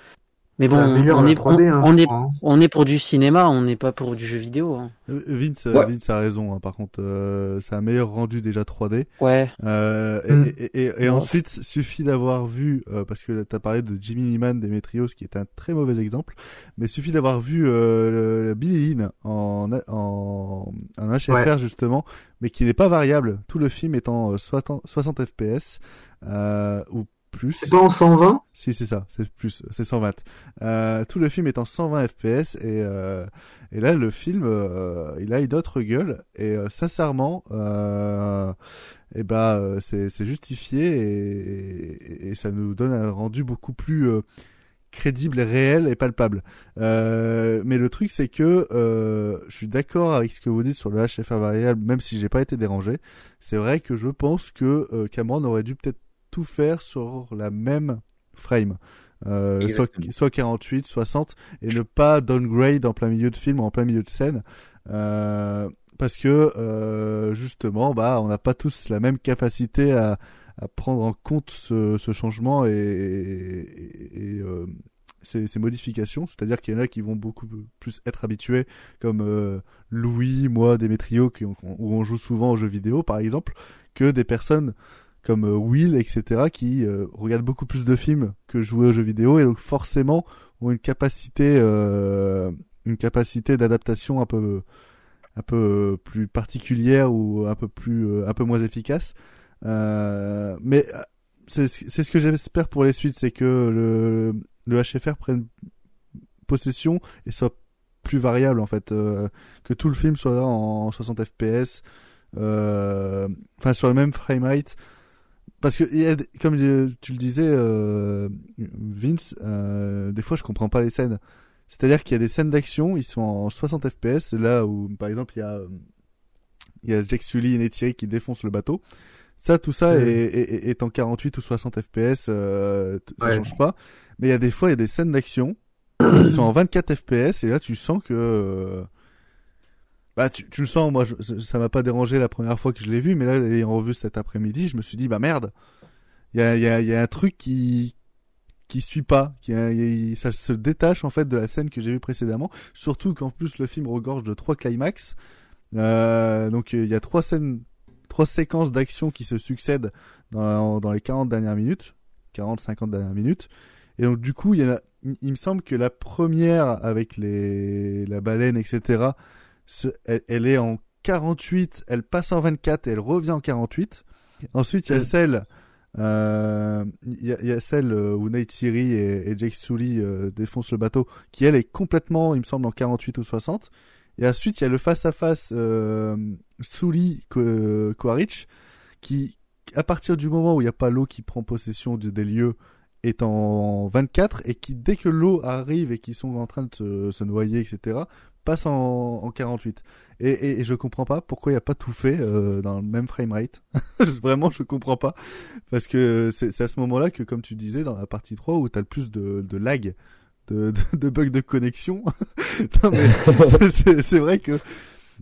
Mais bon, on est, 3D, hein, on, je est, crois, hein. on est pour du cinéma, on n'est pas pour du jeu vidéo. hein. Euh, Vince, Ouais. Vince a raison. hein, par contre, euh, c'est un meilleur rendu déjà 3D. Ouais. Euh, et- Mm. et, et, et, ensuite, suffit d'avoir vu, euh, parce que tu as parlé de Jimmy Neeman Demetrios, qui est un très mauvais exemple, mais suffit d'avoir vu euh, le, Billy Lynn en, en, en HFR Ouais. justement, mais qui n'est pas variable. Tout le film étant euh, 60, 60 FPS euh, ou plus. C'est pas en 120 Si, c'est ça, c'est plus, c'est 120. Euh, tout le film est en 120 FPS et, euh, et là, le film, euh, il a une autre gueule et sincèrement, et bah, euh, c'est, c'est justifié et, et, et ça nous donne un rendu beaucoup plus crédible, réel et palpable. Euh, mais le truc, c'est que euh, je suis d'accord avec ce que vous dites sur le HFR variable, même si j'ai pas été dérangé. C'est vrai que je pense que euh, Cameron aurait dû peut-être tout faire sur la même frame. Euh, soit, Exactement. soit 48, 60, et ne pas downgrade en plein milieu de film ou en plein milieu de scène. Euh, parce que euh, justement, bah, on n'a pas tous la même capacité à, à prendre en compte ce, ce changement et, et, et, ces, ces modifications. C'est-à-dire qu'il y en a qui vont beaucoup plus être habitués, comme euh, Louis, moi, Démétrio, qui, on- où on joue souvent aux jeux vidéo, par exemple, que des personnes comme euh, Will, etc., qui euh, regardent beaucoup plus de films que jouer aux jeux vidéo et donc forcément ont une capacité, euh, une capacité d'adaptation un peu, un peu plus particulière ou un peu plus, euh, un peu moins efficace. Euh, mais euh, c'est ce que j'espère pour les suites, c'est que le, le HFR prenne possession et soit plus variable en fait, euh, que tout le film soit en 60 FPS, euh, enfin sur le même framerate. Parce que comme tu le disais, euh, Vince, euh, des fois je comprends pas les scènes. C'est-à-dire qu'il y a des scènes d'action, ils sont en 60 FPS, là où par exemple il y a euh, il y a Jack Sully et Neytiri qui défoncent le bateau. Ça, tout ça est, est- est en 48 ou 60 FPS, euh, ça Ouais. change pas. Mais il y a des fois, il y a des scènes d'action (coughs) qui sont en 24 FPS et là tu sens que euh, bah tu, tu le sens moi ça m'a pas dérangé la première fois que je l'ai vu mais là l'ayant revu cet après-midi je me suis dit bah merde. Il y a, y, y a un truc qui qui suit pas qui a- ça se détache en fait de la scène que j'ai vue précédemment. Surtout qu'en plus le film regorge de trois climax. Euh, donc euh, il y a trois scènes trois séquences d'action qui se succèdent dans, dans les 40 dernières minutes. 40 50 dernières minutes. Et donc du coup il y a il me semble que la première avec les la baleine etc ce- elle, elle est en 48 elle passe en 24 et elle revient en 48 ensuite il y a Mm. celle euh, il y, a, il y a celle euh, où Neytiri et, et Jake Sully euh, défoncent le bateau qui elle est complètement il me semble en 48 ou 60 et ensuite il y a le face à face Sully Quaritch qui à partir du moment où il n'y a pas l'eau qui prend possession de- des lieux est en 24 et qui dès que l'eau arrive et qu'ils sont en train de se, se noyer etc passe en, en 48 et, et, et je comprends pas pourquoi il n'y a pas tout fait euh, dans le même framerate. (laughs) Vraiment je comprends pas. Parce que c'est à ce moment là que comme tu disais dans la partie 3 où tu as le plus de, de lag de, de, de bugs de connexion. (laughs) (laughs) C'est- vrai que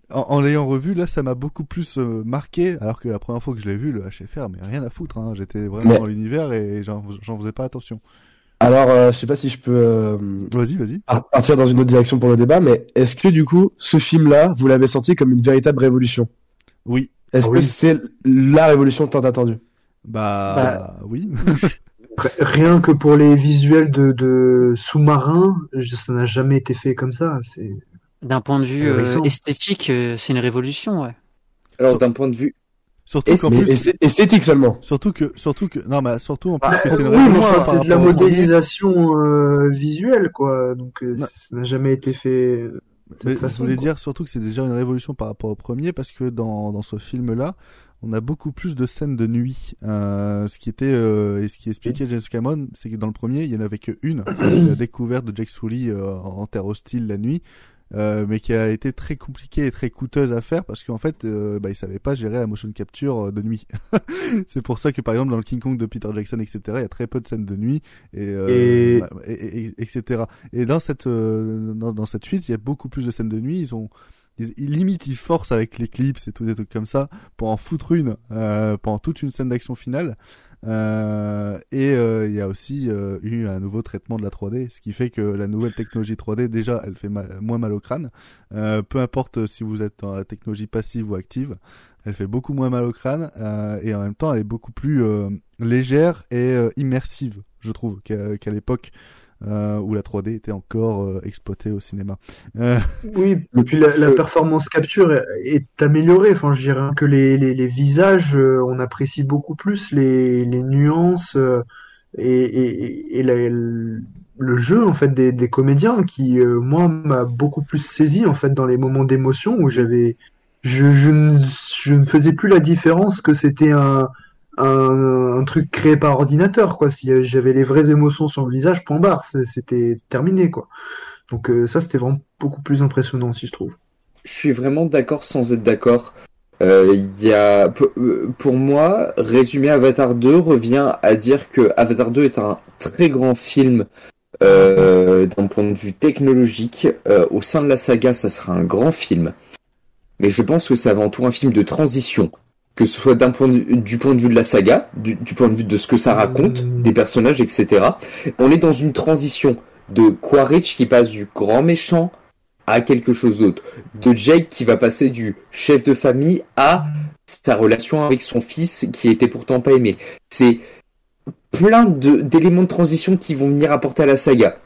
en, en l'ayant revu, là, ça m'a beaucoup plus euh, marqué, alors que la première fois que je l'ai vu, le HFR, mais rien à foutre, hein. j'étais vraiment Mais- dans l'univers et j'en faisais pas attention. Alors, euh, je sais pas si je peux euh, Vas-y, vas-y. par- partir dans une autre direction pour le débat, mais est-ce que du coup, ce film-là, vous l'avez senti comme une véritable révolution? Oui. Est-ce Oui. que c'est la révolution tant attendue? Bah, Bah, oui. (laughs) Rien que pour les visuels de, de sous-marins, ça n'a jamais été fait comme ça. C'est D'un point de vue euh, esthétique, euh, c'est une révolution, ouais. Alors, d'un point de vue. Surtout qu'en Mais plus, esth- esthétique seulement. surtout que, surtout que, non, mais surtout en plus Bah, que c'est une oui, mais c'est de la modélisation euh, visuelle, quoi. Donc euh, Non. ça n'a jamais été fait. de Mais cette je façon, voulais quoi. dire surtout que c'est déjà une révolution par rapport au premier parce que dans, dans ce film-là, on a beaucoup plus de scènes de nuit. Euh, ce qui était euh, et ce qui expliquait James Cameron, c'est que dans le premier, il y en avait qu'une, (clears throat) c'est la découverte de Jack Sully euh, en terre hostile la nuit. Euh, mais qui a été très compliquée et très coûteuse à faire parce qu'en fait, euh, bah, ils savaient pas gérer la motion capture euh, de nuit. (laughs) c'est pour ça que par exemple dans le King Kong de Peter Jackson, etc., il y a très peu de scènes de nuit et, euh, Et- bah, et- et- etc. Et dans cette euh, dans, dans cette suite, il y a beaucoup plus de scènes de nuit. Ils ont ils, ils- limite ils forcent avec les clips et tout des trucs comme ça pour en foutre une euh, pendant toute une scène d'action finale. Euh, et euh, il y a aussi euh, eu un nouveau traitement de la 3D, ce qui fait que la nouvelle technologie 3D, déjà, elle fait moins mal au crâne. Peu importe si vous êtes dans la technologie passive ou active, elle fait beaucoup moins mal au crâne et en même temps, elle est beaucoup plus légère et immersive, je trouve, qu'à l'époque. Euh, où la 3D était encore euh, exploitée au cinéma. Euh, Oui, et puis la, la performance capture est, est améliorée. Enfin, je dirais que les, les, les visages, euh, on apprécie beaucoup plus les, les nuances euh, et, et, et la- le jeu en fait des, des comédiens qui, euh, moi, m'a beaucoup plus saisi en fait dans les moments d'émotion où j'avais, je, je, ne, je ne faisais plus la différence que c'était un, un, truc créé par ordinateur quoi. Si j'avais les vraies émotions sur le visage, point barre, c'était terminé quoi. Donc euh, ça, c'était vraiment beaucoup plus impressionnant, si je trouve. Je suis vraiment d'accord sans être d'accord. Euh, y a, pour- euh, moi, résumer Avatar 2 revient à dire que Avatar 2 est un très grand film euh, d'un point de vue technologique. Euh, au sein de la saga, ça sera un grand film. Mais je pense que c'est avant tout un film de transition. Que ce soit d'un point de, du point de vue de la saga, du, du point de vue de ce que ça raconte, des personnages, etc. On est dans une transition de Quaritch qui passe du grand méchant à quelque chose d'autre. De Jake qui va passer du chef de famille à sa relation avec son fils qui était pourtant pas aimé. C'est plein de- d'éléments de transition qui vont venir apporter à la saga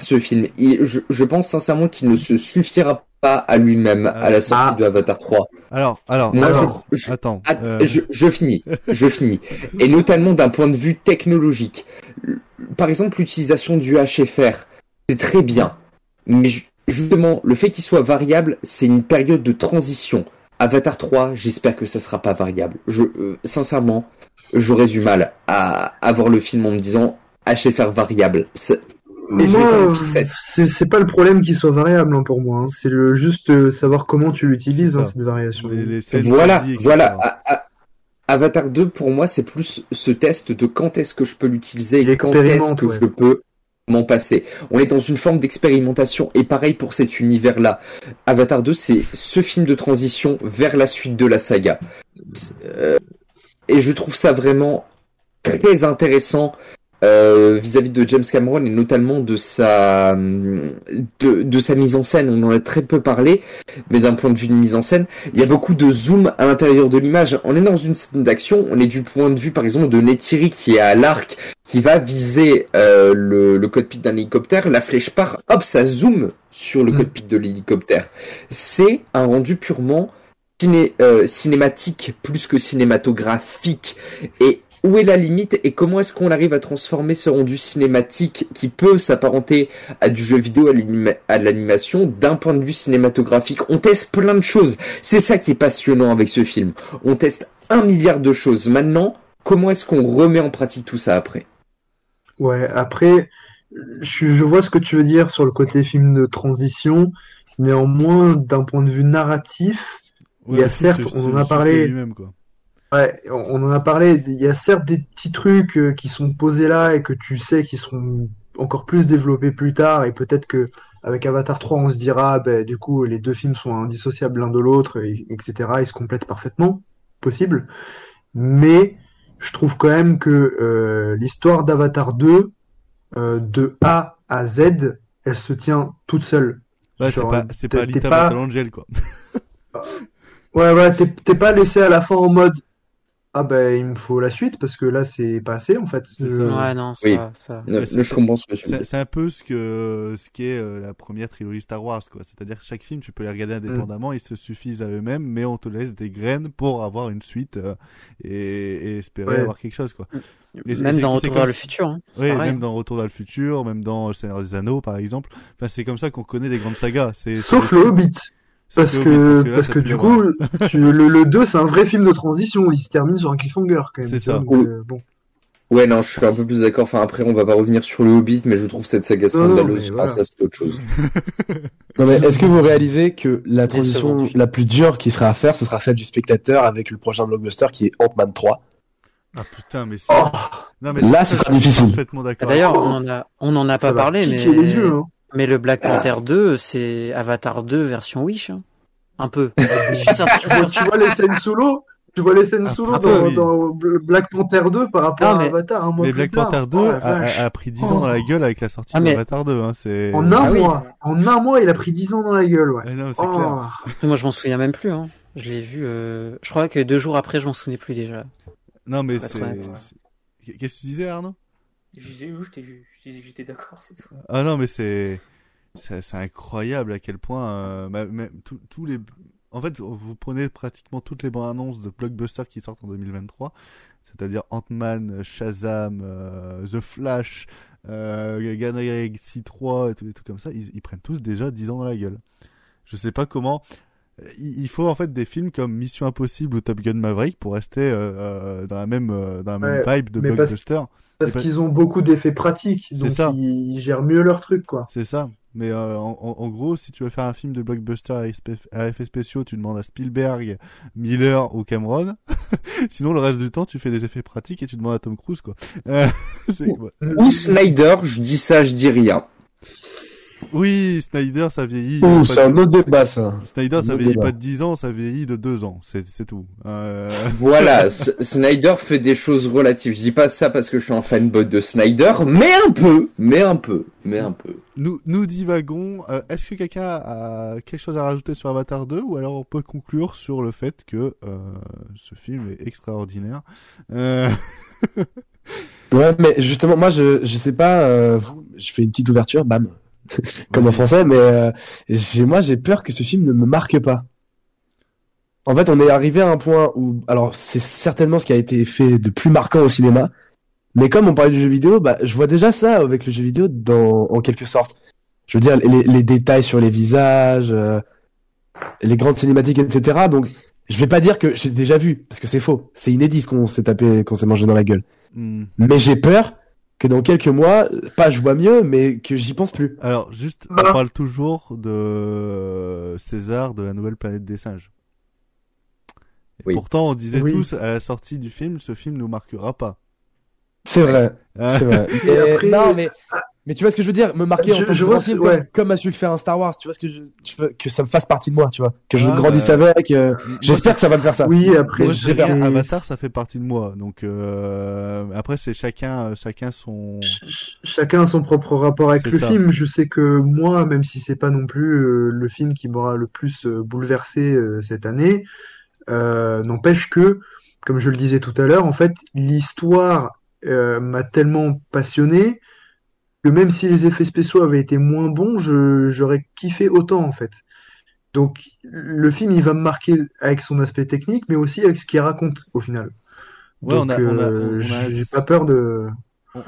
ce film. Et je, je pense sincèrement qu'il ne se suffira pas à lui-même à la sortie de Avatar 3. Alors, alors, Moi, alors, je, je- attends, att- euh, je, je finis, je finis. Et notamment d'un point de vue technologique. Par exemple, l'utilisation du HFR, c'est très bien. Mais ju- justement, le fait qu'il soit variable, c'est une période de transition. Avatar 3, j'espère que ça sera pas variable. Je, euh, sincèrement, j'aurais du mal à, à voir le film en me disant HFR variable. Fixette. c'est pas le problème qu'il soit variable hein, pour moi. hein. C'est le juste euh, savoir comment tu l'utilises hein, cette variation. Voilà, voilà. Avatar 2, pour moi, c'est plus ce test de quand est-ce que je peux l'utiliser et quand est-ce que ouais. je peux m'en passer. On est dans une forme d'expérimentation et pareil pour cet univers-là. Avatar 2, c'est ce film de transition vers la suite de la saga. Euh, et je trouve ça vraiment très intéressant euh, vis-à-vis de James Cameron et notamment de sa de, de sa mise en scène. On en a très peu parlé, mais d'un point de vue de mise en scène, il y a beaucoup de zoom à l'intérieur de l'image. On est dans une scène d'action, on est du point de vue par exemple de Neytiri qui est à l'arc, qui va viser euh, le, le cockpit d'un hélicoptère, la flèche part, hop, ça zoome sur le cockpit de l'hélicoptère. C'est un rendu purement ciné, euh, cinématique plus que cinématographique. Et où est la limite et comment est-ce qu'on arrive à transformer ce rendu cinématique qui peut s'apparenter à du jeu vidéo, à l'animation, d'un point de vue cinématographique? On teste plein de choses. C'est ça qui est passionnant avec ce film. On teste un milliard de choses. Maintenant, comment est-ce qu'on remet en pratique tout ça après? Ouais, après, je, je vois ce que tu veux dire sur le côté film de transition. Néanmoins, d'un point de vue narratif, il y a certes, on en a parlé. quoi. Ouais, on en a parlé. Il y a certes des petits trucs euh, qui sont posés là et que tu sais qui seront encore plus développés plus tard. Et peut-être que avec Avatar 3, on se dira, ben, du coup, les deux films sont indissociables l'un de l'autre, et- etc. Ils se complètent parfaitement, possible. Mais je trouve quand même que euh, l'histoire d'Avatar 2, euh, de A à Z, elle se tient toute seule. Ouais, c'est pas, c'est pas Angel, quoi. Ouais, ouais, t'es t'es pas laissé à la fin en mode ah ben il me faut la suite parce que là c'est pas assez en fait. C'est Je- ça. Ouais, non, ça, Oui. ça. C'est- ne, je comprends ce que tu veux C'est dire. c'est un peu ce que ce qu'est euh, la première trilogie Star Wars, quoi. C'est-à-dire que chaque film, tu peux les regarder Mm. indépendamment, ils se suffisent à eux-mêmes, mais on te laisse des graines pour avoir une suite euh, et, et espérer Ouais. avoir quelque chose, quoi. Et c'est- Même dans Retour vers le futur. Hein. Oui, même dans Retour vers le futur, même dans Le Seigneur des Anneaux, par exemple. Enfin, c'est comme ça qu'on connaît les grandes sagas. C'est Sauf le Hobbit. Parce que, parce que du coup, tu- le, le 2, c'est un vrai film de transition. Il se termine sur un cliffhanger, quand même. C'est ça. donc, euh, bon. Ouais, non, je suis un peu plus d'accord. Enfin, après, on va pas revenir sur le Hobbit, mais je trouve cette saga scandaleuse. voilà. ça, c'est autre chose. (laughs) Non mais est-ce que vous réalisez que la transition la plus dure qui sera à faire, ce sera celle du spectateur avec le prochain blockbuster qui est Ant-Man 3 Ah putain, mais c'est. Oh, Non, mais Là, ça, ce sera difficile. D'accord. D'ailleurs, on en a, on en a pas parlé, mais les yeux, hein. Mais le Black Panther 2, c'est Avatar 2 version Wish, hein. un peu. (laughs) Je suis certain- tu, vois, tu vois les scènes solo tu vois les scènes dans, oui. dans Black Panther 2 par rapport Non, à mais- Avatar un mois Mais plus Black tard. Panther 2 Oh, la a, a- pris 10 ans dans la gueule avec la sortie Ah, de mais- Avatar 2. Hein, c'est... En un Ah oui. mois, en un mois, il a pris 10 ans dans la gueule, ouais. Ah non, c'est Oh. clair. Moi, je m'en souviens même plus. Hein. Je l'ai vu. euh, Je crois que deux jours après, je m'en souvenais plus déjà. Non, mais c'est. Qu'est-ce que tu disais, Arnaud? Je disais, oui, je t'ai ju- je disais que j'étais d'accord, c'est tout. Ah non, mais c'est. C'est incroyable à quel point. euh, tous- les. En fait, vous prenez pratiquement toutes les bandes annonces de blockbusters qui sortent en 2023, c'est-à-dire Ant-Man, Shazam, euh, The Flash, euh, Galaxy 3 et tout, comme ça, ils, ils prennent tous déjà 10 ans dans la gueule. Je sais pas comment. Il faut en fait des films comme Mission Impossible ou Top Gun Maverick pour rester euh, euh, dans la même euh, dans la même Ouais, vibe de parce- blockbuster. Parce qu'ils ont beaucoup d'effets pratiques, C'est donc ça. ils gèrent mieux leur truc, quoi. C'est ça. Mais euh, en, en- en gros, si tu veux faire un film de blockbuster à, effets spéciaux, tu demandes à Spielberg, Miller ou Cameron. (laughs) Sinon, le reste du temps, tu fais des effets pratiques et tu demandes à Tom Cruise, quoi. Euh, (laughs) c'est- ouais. Ou Snyder, je dis ça, je dis rien. Oui, Snyder, ça vieillit. Ouh, c'est un autre débat ça. Snyder, ça vieillit débat. pas de 10 ans, ça vieillit de 2 ans. C'est c'est tout. Euh, (laughs) Voilà, Snyder fait des choses relatives. Je dis pas ça parce que je suis un fanboy de Snyder, mais un peu, mais un peu, mais un peu. nous, nous divagons. Euh, Est-ce que quelqu'un a quelque chose à rajouter sur Avatar 2 ou alors on peut conclure sur le fait que euh, ce film est extraordinaire euh... (laughs) Ouais, mais justement, moi, je, je sais pas, euh, vous, je fais une petite ouverture, bam, (laughs) comme en français, mais euh, moi, j'ai peur que ce film ne me marque pas. En fait, on est arrivé à un point où, alors, c'est certainement ce qui a été fait de plus marquant au cinéma, mais comme on parlait du jeu vidéo, bah, je vois déjà ça avec le jeu vidéo dans, en quelque sorte. Je veux dire, les, les détails sur les visages, euh, les grandes cinématiques, etc. Donc, je vais pas dire que j'ai déjà vu, parce que c'est faux. C'est inédit ce qu'on s'est tapé, qu'on s'est mangé dans la gueule. hmm. Mais j'ai peur que dans quelques mois, pas je vois mieux, mais que j'y pense plus. Alors, juste, on Bah. parle toujours de César de la nouvelle planète des singes. Et Oui. Pourtant, on disait Oui. tous à la sortie du film, ce film nous marquera pas. C'est vrai, Ah, c'est vrai. Et après- Non, mais, mais tu vois ce que je veux dire? Me marquer Je- en tant que grand film, ouais. comme, comme a su le faire un Star Wars, tu vois ce que je, tu vois, que ça me fasse partie de moi, tu vois. Que je Ah, grandisse bah, avec, euh, j'espère que ça va me faire ça. Oui, après, c'est- Avatar, ça fait partie de moi. Donc, euh, après, c'est chacun, euh, chacun son. Ch- ch- Chacun a son propre rapport avec le ça. film. Je sais que moi, même si c'est pas non plus euh, le film qui m'aura le plus euh, bouleversé euh, cette année, euh, n'empêche que, comme je le disais tout à l'heure, en fait, l'histoire euh, m'a tellement passionné que même si les effets spéciaux avaient été moins bons, j'aurais kiffé autant en fait. Donc le film, il va me marquer avec son aspect technique, mais aussi avec ce qu'il raconte au final. Ouais, on Donc, a- on a- euh, a- j'ai pas peur de.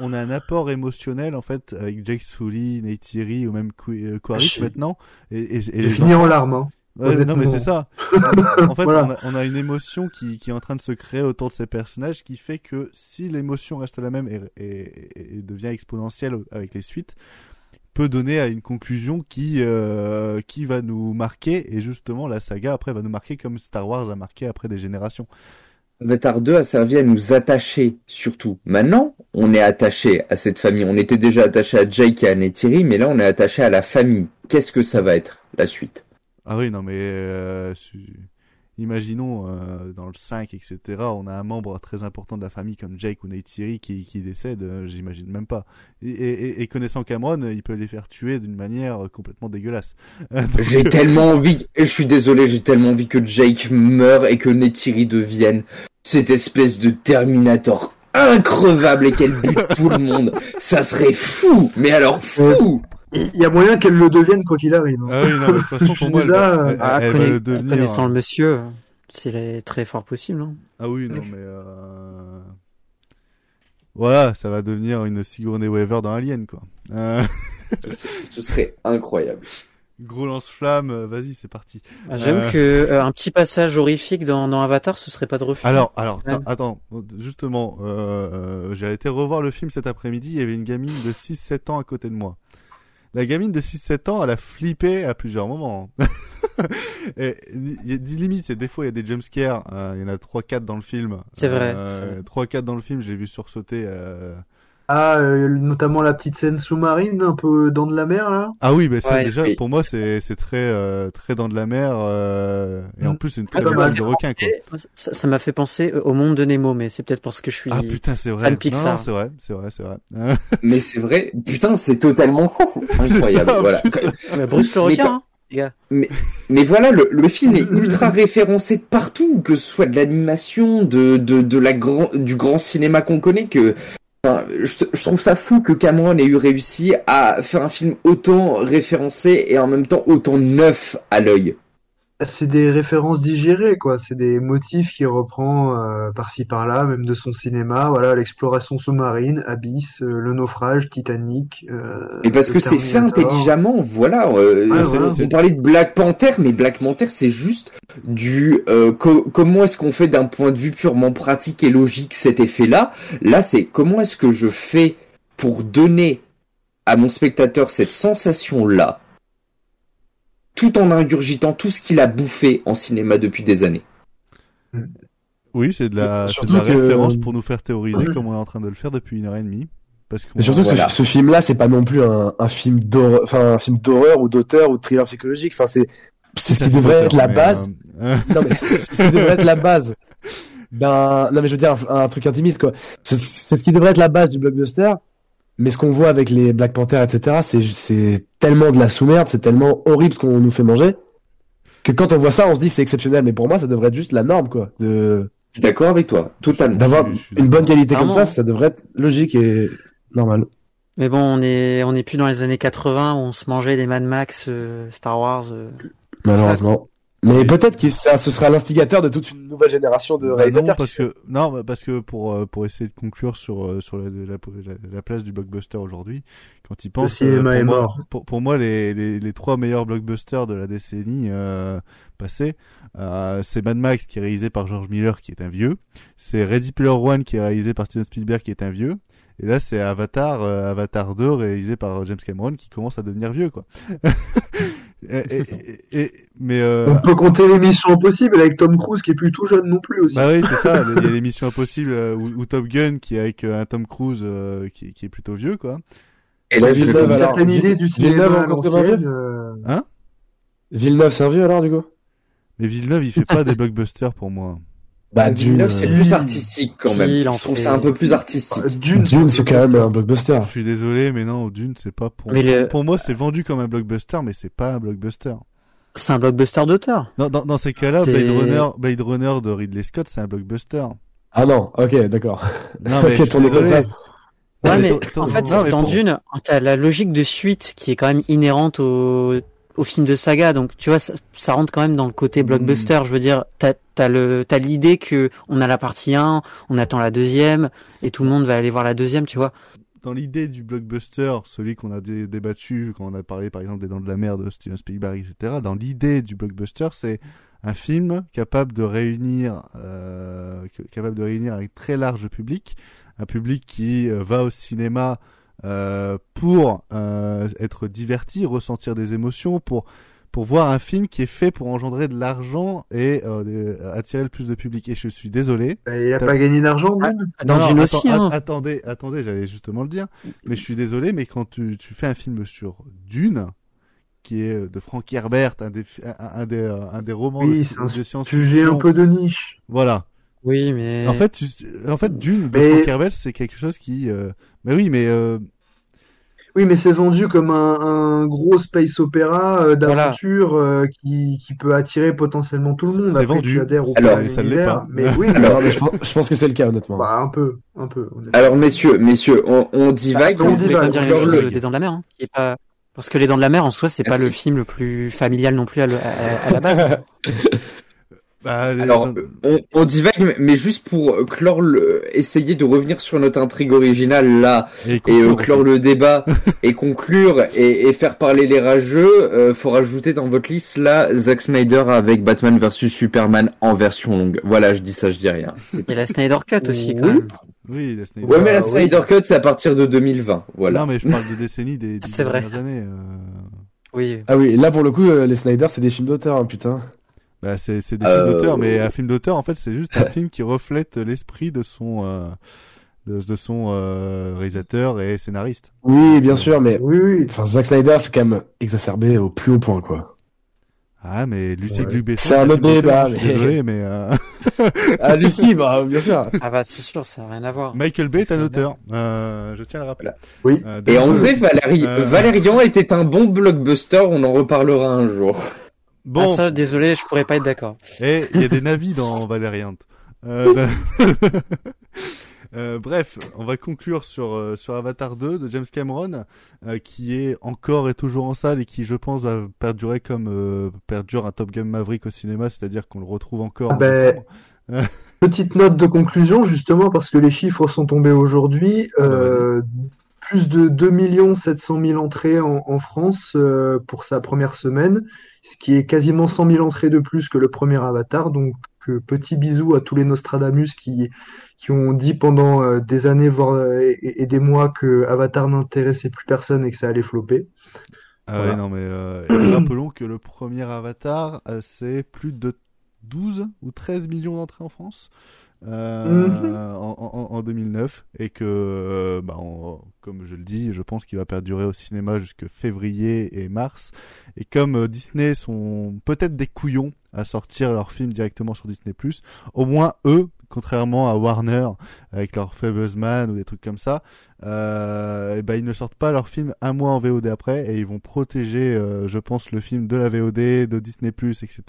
On- a un apport émotionnel en fait avec Jake Sully, Nate Thierry ou même euh, Quaritch J'ai- maintenant. Et, et, les en larmes. Hein. Ouais, non, mais c'est ça. (laughs) en fait, Voilà. on, a, on a une émotion qui, qui est en train de se créer autour de ces personnages qui fait que si l'émotion reste la même et, et- et devient exponentielle avec les suites, peut donner à une conclusion qui, euh, qui va nous marquer. Et justement, la saga après va nous marquer comme Star Wars a marqué après des générations. Avatar 2 a servi à nous attacher, surtout. Maintenant, on est attaché à cette famille. On était déjà attaché à Jake et à Neytiri, mais là, on est attaché à la famille. Qu'est-ce que ça va être, la suite? Ah oui, non, mais euh, imaginons euh, dans le 5, etc., on a un membre très important de la famille comme Jake ou Neytiri qui, qui décède, euh, j'imagine même pas. Et, et- et connaissant Cameron, il peut les faire tuer d'une manière complètement dégueulasse. (laughs) Donc, J'ai euh, tellement envie, (laughs) et je suis désolé, j'ai tellement envie que Jake meure et que Neytiri devienne cette espèce de Terminator increvable et qu'elle bute tout le monde. Ça serait fou, mais alors fou Il y a moyen qu'elle le devienne quoi qu'il arrive. hein. Ah oui, non, mais de toute façon, pour Je moi, dis elle va, ça, elle- Ah, elle va conna- le devenir. Connaissant le monsieur, c'est très fort possible. Hein. Ah oui, non, mais... euh, Voilà, ça va devenir une Sigourney Weaver dans Alien, quoi. Euh, ce, serait- ce serait incroyable. Gros lance-flamme, euh, vas-y, c'est parti. Ah, J'avoue Euh, que euh, un petit passage horrifique dans, dans Avatar, ce serait pas de refus. Alors, alors, Ouais. attends, attends, justement, euh, euh, j'ai été revoir le film cet après-midi, il y avait une gamine de 6-7 ans à côté de moi. La gamine de 6-7 ans, elle a flippé à plusieurs moments. (laughs) et, il y a des limites, et des fois il y a des jumpscares, euh, il y en a 3-4 dans le film. C'est vrai, Euh, 3-4 dans le film, je l'ai vu sursauter. Euh... Ah, euh, notamment la petite scène sous-marine, un peu dans de la mer, là? Ah oui, bah Ouais, déjà, oui. pour moi c'est c'est très euh, très dans de la mer, euh, et en Mm. plus c'est une Ah, très scène de requin quoi. Ça ça m'a fait penser au monde de Nemo, mais c'est peut-être parce que je suis Ah putain, c'est vrai. fan Non, Pixar. non, c'est vrai, c'est vrai, c'est vrai. (laughs) Mais c'est vrai, putain, c'est totalement fou. (laughs) Incroyable, ça, voilà. Ah, mais Bruce le Mais requin, quand- hein, les gars. Mais voilà, le, le film est (laughs) ultra référencé de partout, que ce soit de l'animation, de, de, de la grand, du grand cinéma qu'on connaît, que je trouve ça fou que Cameron ait eu réussi à faire un film autant référencé et en même temps autant neuf à l'œil. C'est des références digérées, quoi. C'est des motifs qu'il reprend euh, par-ci par-là, même de son cinéma. Voilà, l'exploration sous-marine, Abyss, euh, le naufrage, Titanic. euh, Et parce que c'est fait intelligemment, voilà. euh, voilà. On parlait de Black Panther, mais Black Panther, c'est juste du euh, co- comment est-ce qu'on fait d'un point de vue purement pratique et logique cet effet-là? Là, c'est comment est-ce que je fais pour donner à mon spectateur cette sensation-là, tout en ingurgitant tout ce qu'il a bouffé en cinéma depuis des années. Oui, c'est de la, de Surtout la que- référence pour nous faire théoriser comme on est en train de le faire depuis une heure et demie. Parce qu'on Et surtout que Voilà. ce, ce film-là, c'est pas non plus un, un film d'horreur, enfin un film d'horreur ou d'auteur ou de thriller psychologique. Enfin, c'est c'est ce qui devrait être la base. euh, Non, mais c'est ce qui devrait être la (laughs) base d'un. Non, mais je veux dire un, un truc intimiste quoi. C'est ce qui devrait être la base du blockbuster. Mais ce qu'on voit avec les Black Panther, etc., c'est c'est tellement de la sous-merde, c'est tellement horrible ce qu'on nous fait manger que quand on voit ça, on se dit c'est exceptionnel. Mais pour moi, ça devrait être juste la norme quoi. De Je suis d'accord avec toi, totalement. d'avoir je suis une bonne qualité comme ça, ça devrait être logique et normal. Mais bon, on est on est plus dans les années 80 où on se mangeait des Mad Max, euh, Star Wars. euh. Malheureusement. Mais peut-être que ça, ce sera l'instigateur de toute une nouvelle génération de bah non, réalisateurs. parce que non, bah parce que pour euh, pour essayer de conclure sur euh, sur la, la, la- la place du blockbuster aujourd'hui, quand il pense cinéma pour est moi, mort. Pour, pour moi, les, les les trois meilleurs blockbusters de la décennie euh, passée, euh, c'est Mad Max qui est réalisé par George Miller qui est un vieux, c'est Ready Player One qui est réalisé par Steven Spielberg qui est un vieux. Et là, c'est Avatar, euh, Avatar 2 réalisé par James Cameron qui commence à devenir vieux, quoi. (laughs) et, et- et- et- mais euh, On peut compter l'émission Impossible avec Tom Cruise qui est plus tout jeune non plus aussi. bah oui, c'est ça. (laughs) Il y a l'émission Impossible euh, ou, ou Top Gun qui est avec euh, un Tom Cruise euh, qui, qui est plutôt vieux, quoi. Et là, Villeneuve, une alors, certaine idée du cinéma Villeneuve encore un vieux euh, Hein? Villeneuve, c'est un vieux alors, du coup? Mais Villeneuve, il fait pas des blockbusters pour moi. Bah, Villeneuve, Dune, c'est euh, plus artistique quand même. il en Je trouve fait- ça un peu plus artistique. Dune, Dune, c'est quand même un blockbuster. Je suis désolé, mais non, Dune, c'est pas pour Mais moi. le- Pour moi, c'est vendu comme un blockbuster, mais c'est pas un blockbuster. C'est un blockbuster d'auteur. Dans, dans, dans ces cas-là, Blade Runner, Blade Runner de Ridley Scott, c'est un blockbuster. Ah non, ok, d'accord. Non, mais (laughs) Ok, je suis tourné comme désolé. ça. Ouais, mais ton- ton- en fait, non, mais dans pour- Dune, t'as la logique de suite qui est quand même inhérente au, au film de saga. Donc, tu vois, ça, ça rentre quand même dans le côté Hmm. blockbuster. Je veux dire, t'as, le, t'as l'idée que on a la partie 1, on attend la deuxième, et tout le monde va aller voir la deuxième, tu vois. dans l'idée du blockbuster, celui qu'on a dé- débattu quand on a parlé par exemple des Dents de la Mer de Steven Spielberg, etc. Dans l'idée du blockbuster, c'est un film capable de réunir, euh, capable de réunir un très large public, un public qui euh, va au cinéma euh, pour euh, être diverti, ressentir des émotions, pour pour voir un film qui est fait pour engendrer de l'argent et euh, attirer le plus de public. Et je suis désolé. Bah, il a pas gagné d'argent, Dune Dans non, Dune non, aussi, hein. att- attendez, attendez, j'allais justement le dire. Mais je suis désolé, mais quand tu, tu fais un film sur Dune, qui est de Frank Herbert, un des, un, un des, euh, un des romans Oui, de, c'est un de science-fiction. sujet un peu de niche. Voilà. Oui, mais. En fait, tu, en fait, Dune de Mais- Frank Herbert, c'est quelque chose qui, euh, mais oui, mais euh, Oui, mais c'est vendu comme un, un gros space opéra euh, d'aventure euh, qui, qui peut attirer potentiellement tout le monde. c'est Après, vendu. tu adhères au Alors, ça l'est univers, pas. Mais (laughs) oui, mais Alors, mais je, pense, je pense que c'est le cas, honnêtement. bah, un peu, un peu. on Alors messieurs, messieurs, on, on divague. on on peut divague, dire on divague. des Dents de la Mer, hein, qui est pas. Parce que les Dents de la Mer en soi, c'est pas le film le plus familial non plus à, le- à- à la base. (laughs) Bah, Alors, on, on divague, mais juste pour clore le, essayer de revenir sur notre intrigue originale là Et et, euh, clore aussi. le débat et conclure et, et faire parler les rageux, euh, faut rajouter dans votre liste là Zack Snyder avec Batman vs Superman en version longue. Voilà, je dis ça, je dis rien. A la Snyder Cut aussi, quand Oui. même. Oui, la Snyder. Ouais, mais la Ah, oui. Snyder Cut c'est à partir de 2020. Voilà. Non, mais je parle de décennies des (laughs) vrai. dernières années. euh. Oui. Ah oui, là pour le coup, euh, les Snyder, c'est des films d'auteur, hein, putain. Bah, c'est c'est des Euh, films d'auteur, mais un film d'auteur, en fait, c'est juste un (laughs) film qui reflète l'esprit de son euh, de, de son euh, réalisateur et scénariste. Oui, bien sûr, mais Oui, oui. enfin Zack Snyder, c'est quand même exacerbé au plus haut point, quoi. Ah, mais Lucie Ouais. Glubesson, C'est un autre débat, mais- désolé, mais euh, (laughs) Ah Lucie, bah bien sûr. Ah bah c'est sûr, ça n'a rien à voir. Michael Bay est un auteur. Euh, je tiens à le rappeler. Oui. Euh, Et en vrai, Valérie, euh, Valérian était un bon blockbuster. On en reparlera un jour. Bon, Ah, ça, désolé, je pourrais pas être d'accord. et il y a des (laughs) navis dans Valériante. Euh, (laughs) euh, bref, on va conclure sur euh, sur Avatar 2 de James Cameron, euh, qui est encore et toujours en salle et qui, je pense, va perdurer comme euh, perdure un Top Gun Maverick au cinéma, c'est-à-dire qu'on le retrouve encore Ah en ben. (laughs) Petite note de conclusion, justement, parce que les chiffres sont tombés aujourd'hui. Ah bah, plus de 2 700 000 entrées en, en France euh, pour sa première semaine, ce qui est quasiment 100 000 entrées de plus que le premier Avatar. Donc, euh, petit bisou à tous les Nostradamus qui, qui ont dit pendant euh, des années voire, euh, et, et des mois que Avatar n'intéressait plus personne et que ça allait flopper. Ah ouais, non, mais (clears throat) rappelons que le premier Avatar, c'est plus de 12 ou 13 millions d'entrées en France euh, en, en, en 2009 et que, euh, bah, on- comme je le dis, je pense qu'il va perdurer au cinéma jusque février et mars. Et comme euh, Disney sont peut-être des couillons à sortir leurs films directement sur Disney+, au moins eux, contrairement à Warner avec leur Fablesman ou des trucs comme ça, euh, et ben ils ne sortent pas leur film un mois en VOD après et ils vont protéger, je pense, le film de la VOD, de Disney+, etc.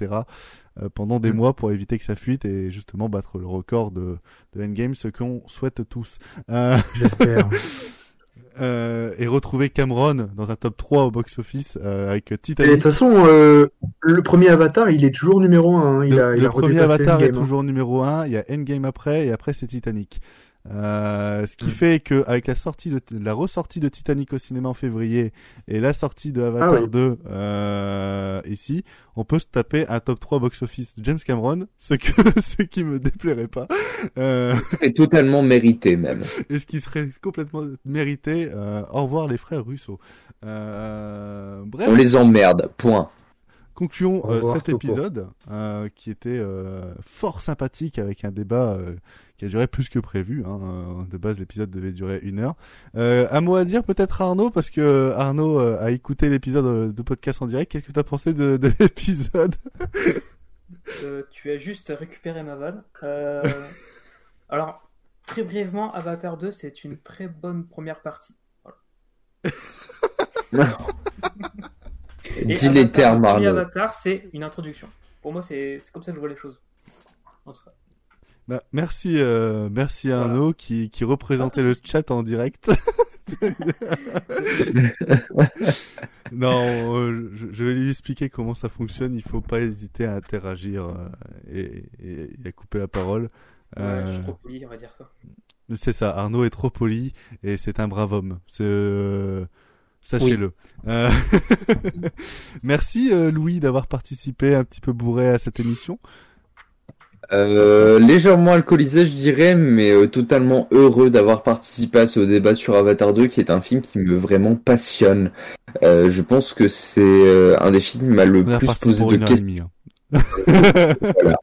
euh, pendant des Mm. mois pour éviter que ça fuite et justement battre le record de, de Endgame, ce qu'on souhaite tous. Euh, (laughs) J'espère. euh, et retrouver Cameron dans un top 3 au box-office euh, avec Et de Titanic. toute façon, euh, le premier Avatar, il est toujours numéro 1. Il le a, il le a premier Avatar est Endgame, hein. toujours numéro 1, il y a Endgame après et après c'est Titanic. Euh, ce qui Mm. fait que avec la sortie de la ressortie de Titanic au cinéma en février et la sortie de Avatar Ah oui. 2 euh, ici, on peut se taper un top 3 box office James Cameron, ce que (laughs) ce qui me déplairait pas. Euh, C'est totalement mérité même. (laughs) et ce qui serait complètement mérité. Euh, au revoir les frères Russo. Euh, bref, On les emmerde. Point. concluons euh, revoir, cet épisode euh, qui était euh, fort sympathique avec un débat euh, qui a duré plus que prévu. Hein. Euh, De base, l'épisode devait durer une heure. Euh, un mot à dire peut-être Arnaud parce que Arnaud euh, a écouté l'épisode de podcast en direct. Qu'est-ce que tu as pensé de, de (laughs) l'épisode? Euh, tu as juste récupéré ma vanne. Euh, alors, très brièvement, Avatar 2, c'est une très bonne première partie. (laughs) Et Dis les Avatar, termes, Arnaud. Avatar, c'est une introduction. Pour moi, c'est c'est comme ça que je vois les choses. En tout cas. Bah, merci, euh, merci à Voilà. Arnaud qui, qui représentait le (laughs) chat en direct. (laughs) non, euh, je, je vais lui expliquer comment ça fonctionne. Il faut pas hésiter à interagir euh, et, et- et à couper la parole. Ouais, Euh, je suis trop poli, on va dire ça. c'est ça, Arnaud est trop poli et c'est un brave homme. C'est, euh, Sachez-le. Euh, (laughs) Merci euh, Louis d'avoir participé un petit peu bourré à cette émission. Euh, légèrement alcoolisé, je dirais, mais euh, totalement heureux d'avoir participé à ce débat sur Avatar 2, qui est un film qui me vraiment passionne. Euh, je pense que c'est euh, un des films qui m'a le plus posé de questions. hein. Voilà.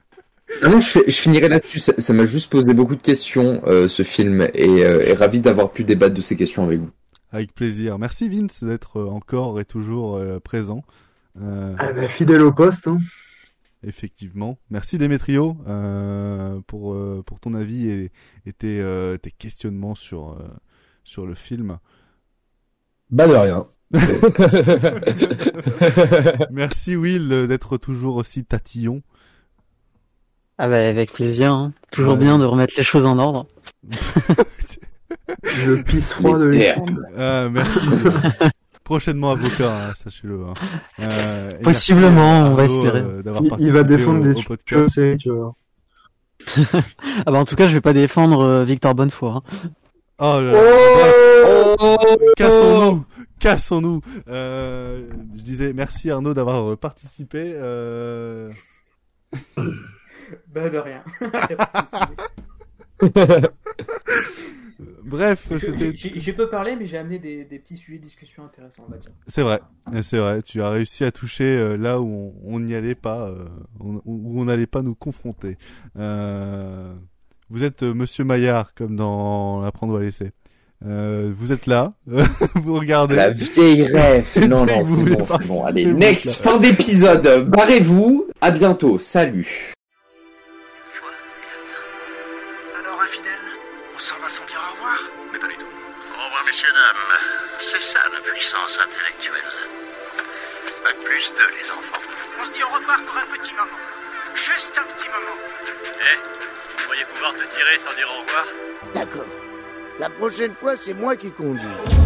Non, je, finirai là-dessus. Ça m'a juste posé beaucoup de questions, euh, ce film, et, euh, et ravi d'avoir pu débattre de ces questions avec vous. Avec plaisir. Merci Vince d'être encore et toujours euh, présent. Euh, Ah bah, fidèle au poste. Hein. Effectivement. Merci Démétrio euh, pour, euh, pour ton avis et, et tes, euh, tes questionnements sur, euh, sur le film. Bah de rien. (laughs) Merci Will d'être toujours aussi tatillon. Ah bah avec plaisir, hein. toujours Ouais. bien de remettre les choses en ordre. (laughs) Le pisse froid de (laughs) l'écran. Ah, merci. Prochainement avocat, hein, sachez-le. hein. Euh, Possiblement, on va espérer. euh, Il, il va défendre au- des au podcast. tu vois. (laughs) Ah bah en tout cas, je vais pas défendre euh, Victor Bonnefoy. hein. Oh là là. Oh Cassons-nous, cassons-nous. Euh, je disais merci Arnaud d'avoir participé. Euh... Bah de rien. (laughs) (laughs) Bref, c'était. J'ai j'ai peu parlé, mais j'ai amené des, des petits sujets de discussion intéressants, on va dire. C'est vrai, c'est vrai. Tu as réussi à toucher euh, là où on n'y allait pas, euh, où on n'allait pas nous confronter. Euh, vous êtes euh, Monsieur Maillard, comme dans Apprendre ou à laisser. Euh, vous êtes là, (laughs) vous regardez. La vieille rêve. (laughs) Non, non, c'est bon, c'est bon. Allez, next, fin d'épisode. Barrez-vous. À bientôt. Salut. Messieurs, dames. C'est ça la puissance intellectuelle. Bac plus 2, les enfants. On se dit au revoir pour un petit moment. Juste un petit moment. Eh, vous croyez pouvoir te tirer sans dire au revoir D'accord. La prochaine fois, c'est moi qui conduis.